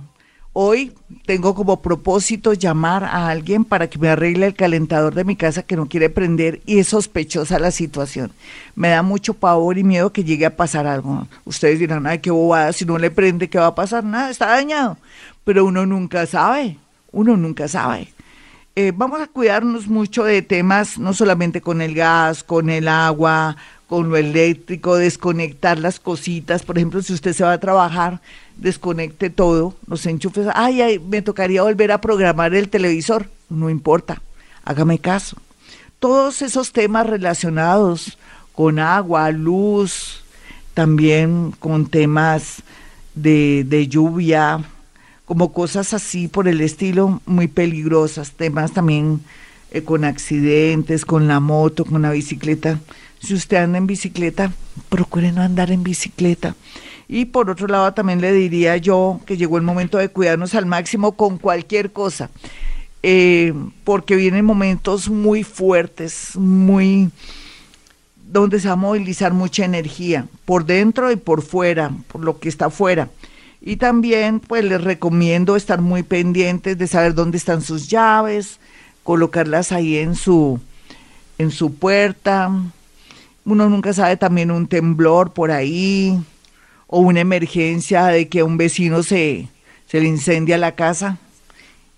Hoy tengo como propósito llamar a alguien para que me arregle el calentador de mi casa que no quiere prender y es sospechosa la situación. Me da mucho pavor y miedo que llegue a pasar algo. Ustedes dirán, ay, qué bobada, si no le prende, ¿qué va a pasar? Nada, está dañado. Pero uno nunca sabe, uno nunca sabe. Eh, vamos a cuidarnos mucho de temas, no solamente con el gas, con el agua, con lo eléctrico, desconectar las cositas. Por ejemplo, si usted se va a trabajar, desconecte todo, los enchufes, ay, ay, me tocaría volver a programar el televisor, no importa, hágame caso. Todos esos temas relacionados con agua, luz, también con temas de, de lluvia, como cosas así por el estilo, muy peligrosas, temas también eh, con accidentes, con la moto, con la bicicleta. Si usted anda en bicicleta, procure no andar en bicicleta. Y por otro lado, también le diría yo que llegó el momento de cuidarnos al máximo con cualquier cosa, eh, porque vienen momentos muy fuertes, muy donde se va a movilizar mucha energía, por dentro y por fuera, por lo que está afuera. Y también, pues les recomiendo estar muy pendientes de saber dónde están sus llaves, colocarlas ahí en su, en su puerta. Uno nunca sabe también un temblor por ahí, o una emergencia de que un vecino se, se le incendia la casa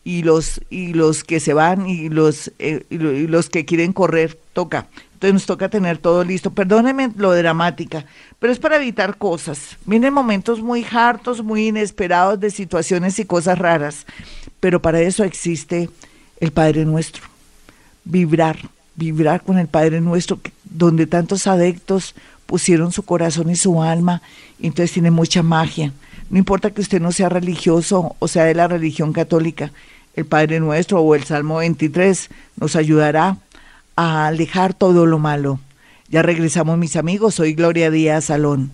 y los y los que se van y los eh, y los que quieren correr toca entonces nos toca tener todo listo. Perdóneme lo dramática pero es para evitar cosas. Vienen momentos muy hartos muy inesperados de situaciones y cosas raras pero para eso existe el Padre Nuestro. Vibrar vibrar con el Padre Nuestro donde tantos adeptos pusieron su corazón y su alma, y entonces tiene mucha magia. No importa que usted no sea religioso o sea de la religión católica, el Padre Nuestro o el Salmo 23 nos ayudará a alejar todo lo malo. Ya regresamos mis amigos, soy Gloria Díaz Salón.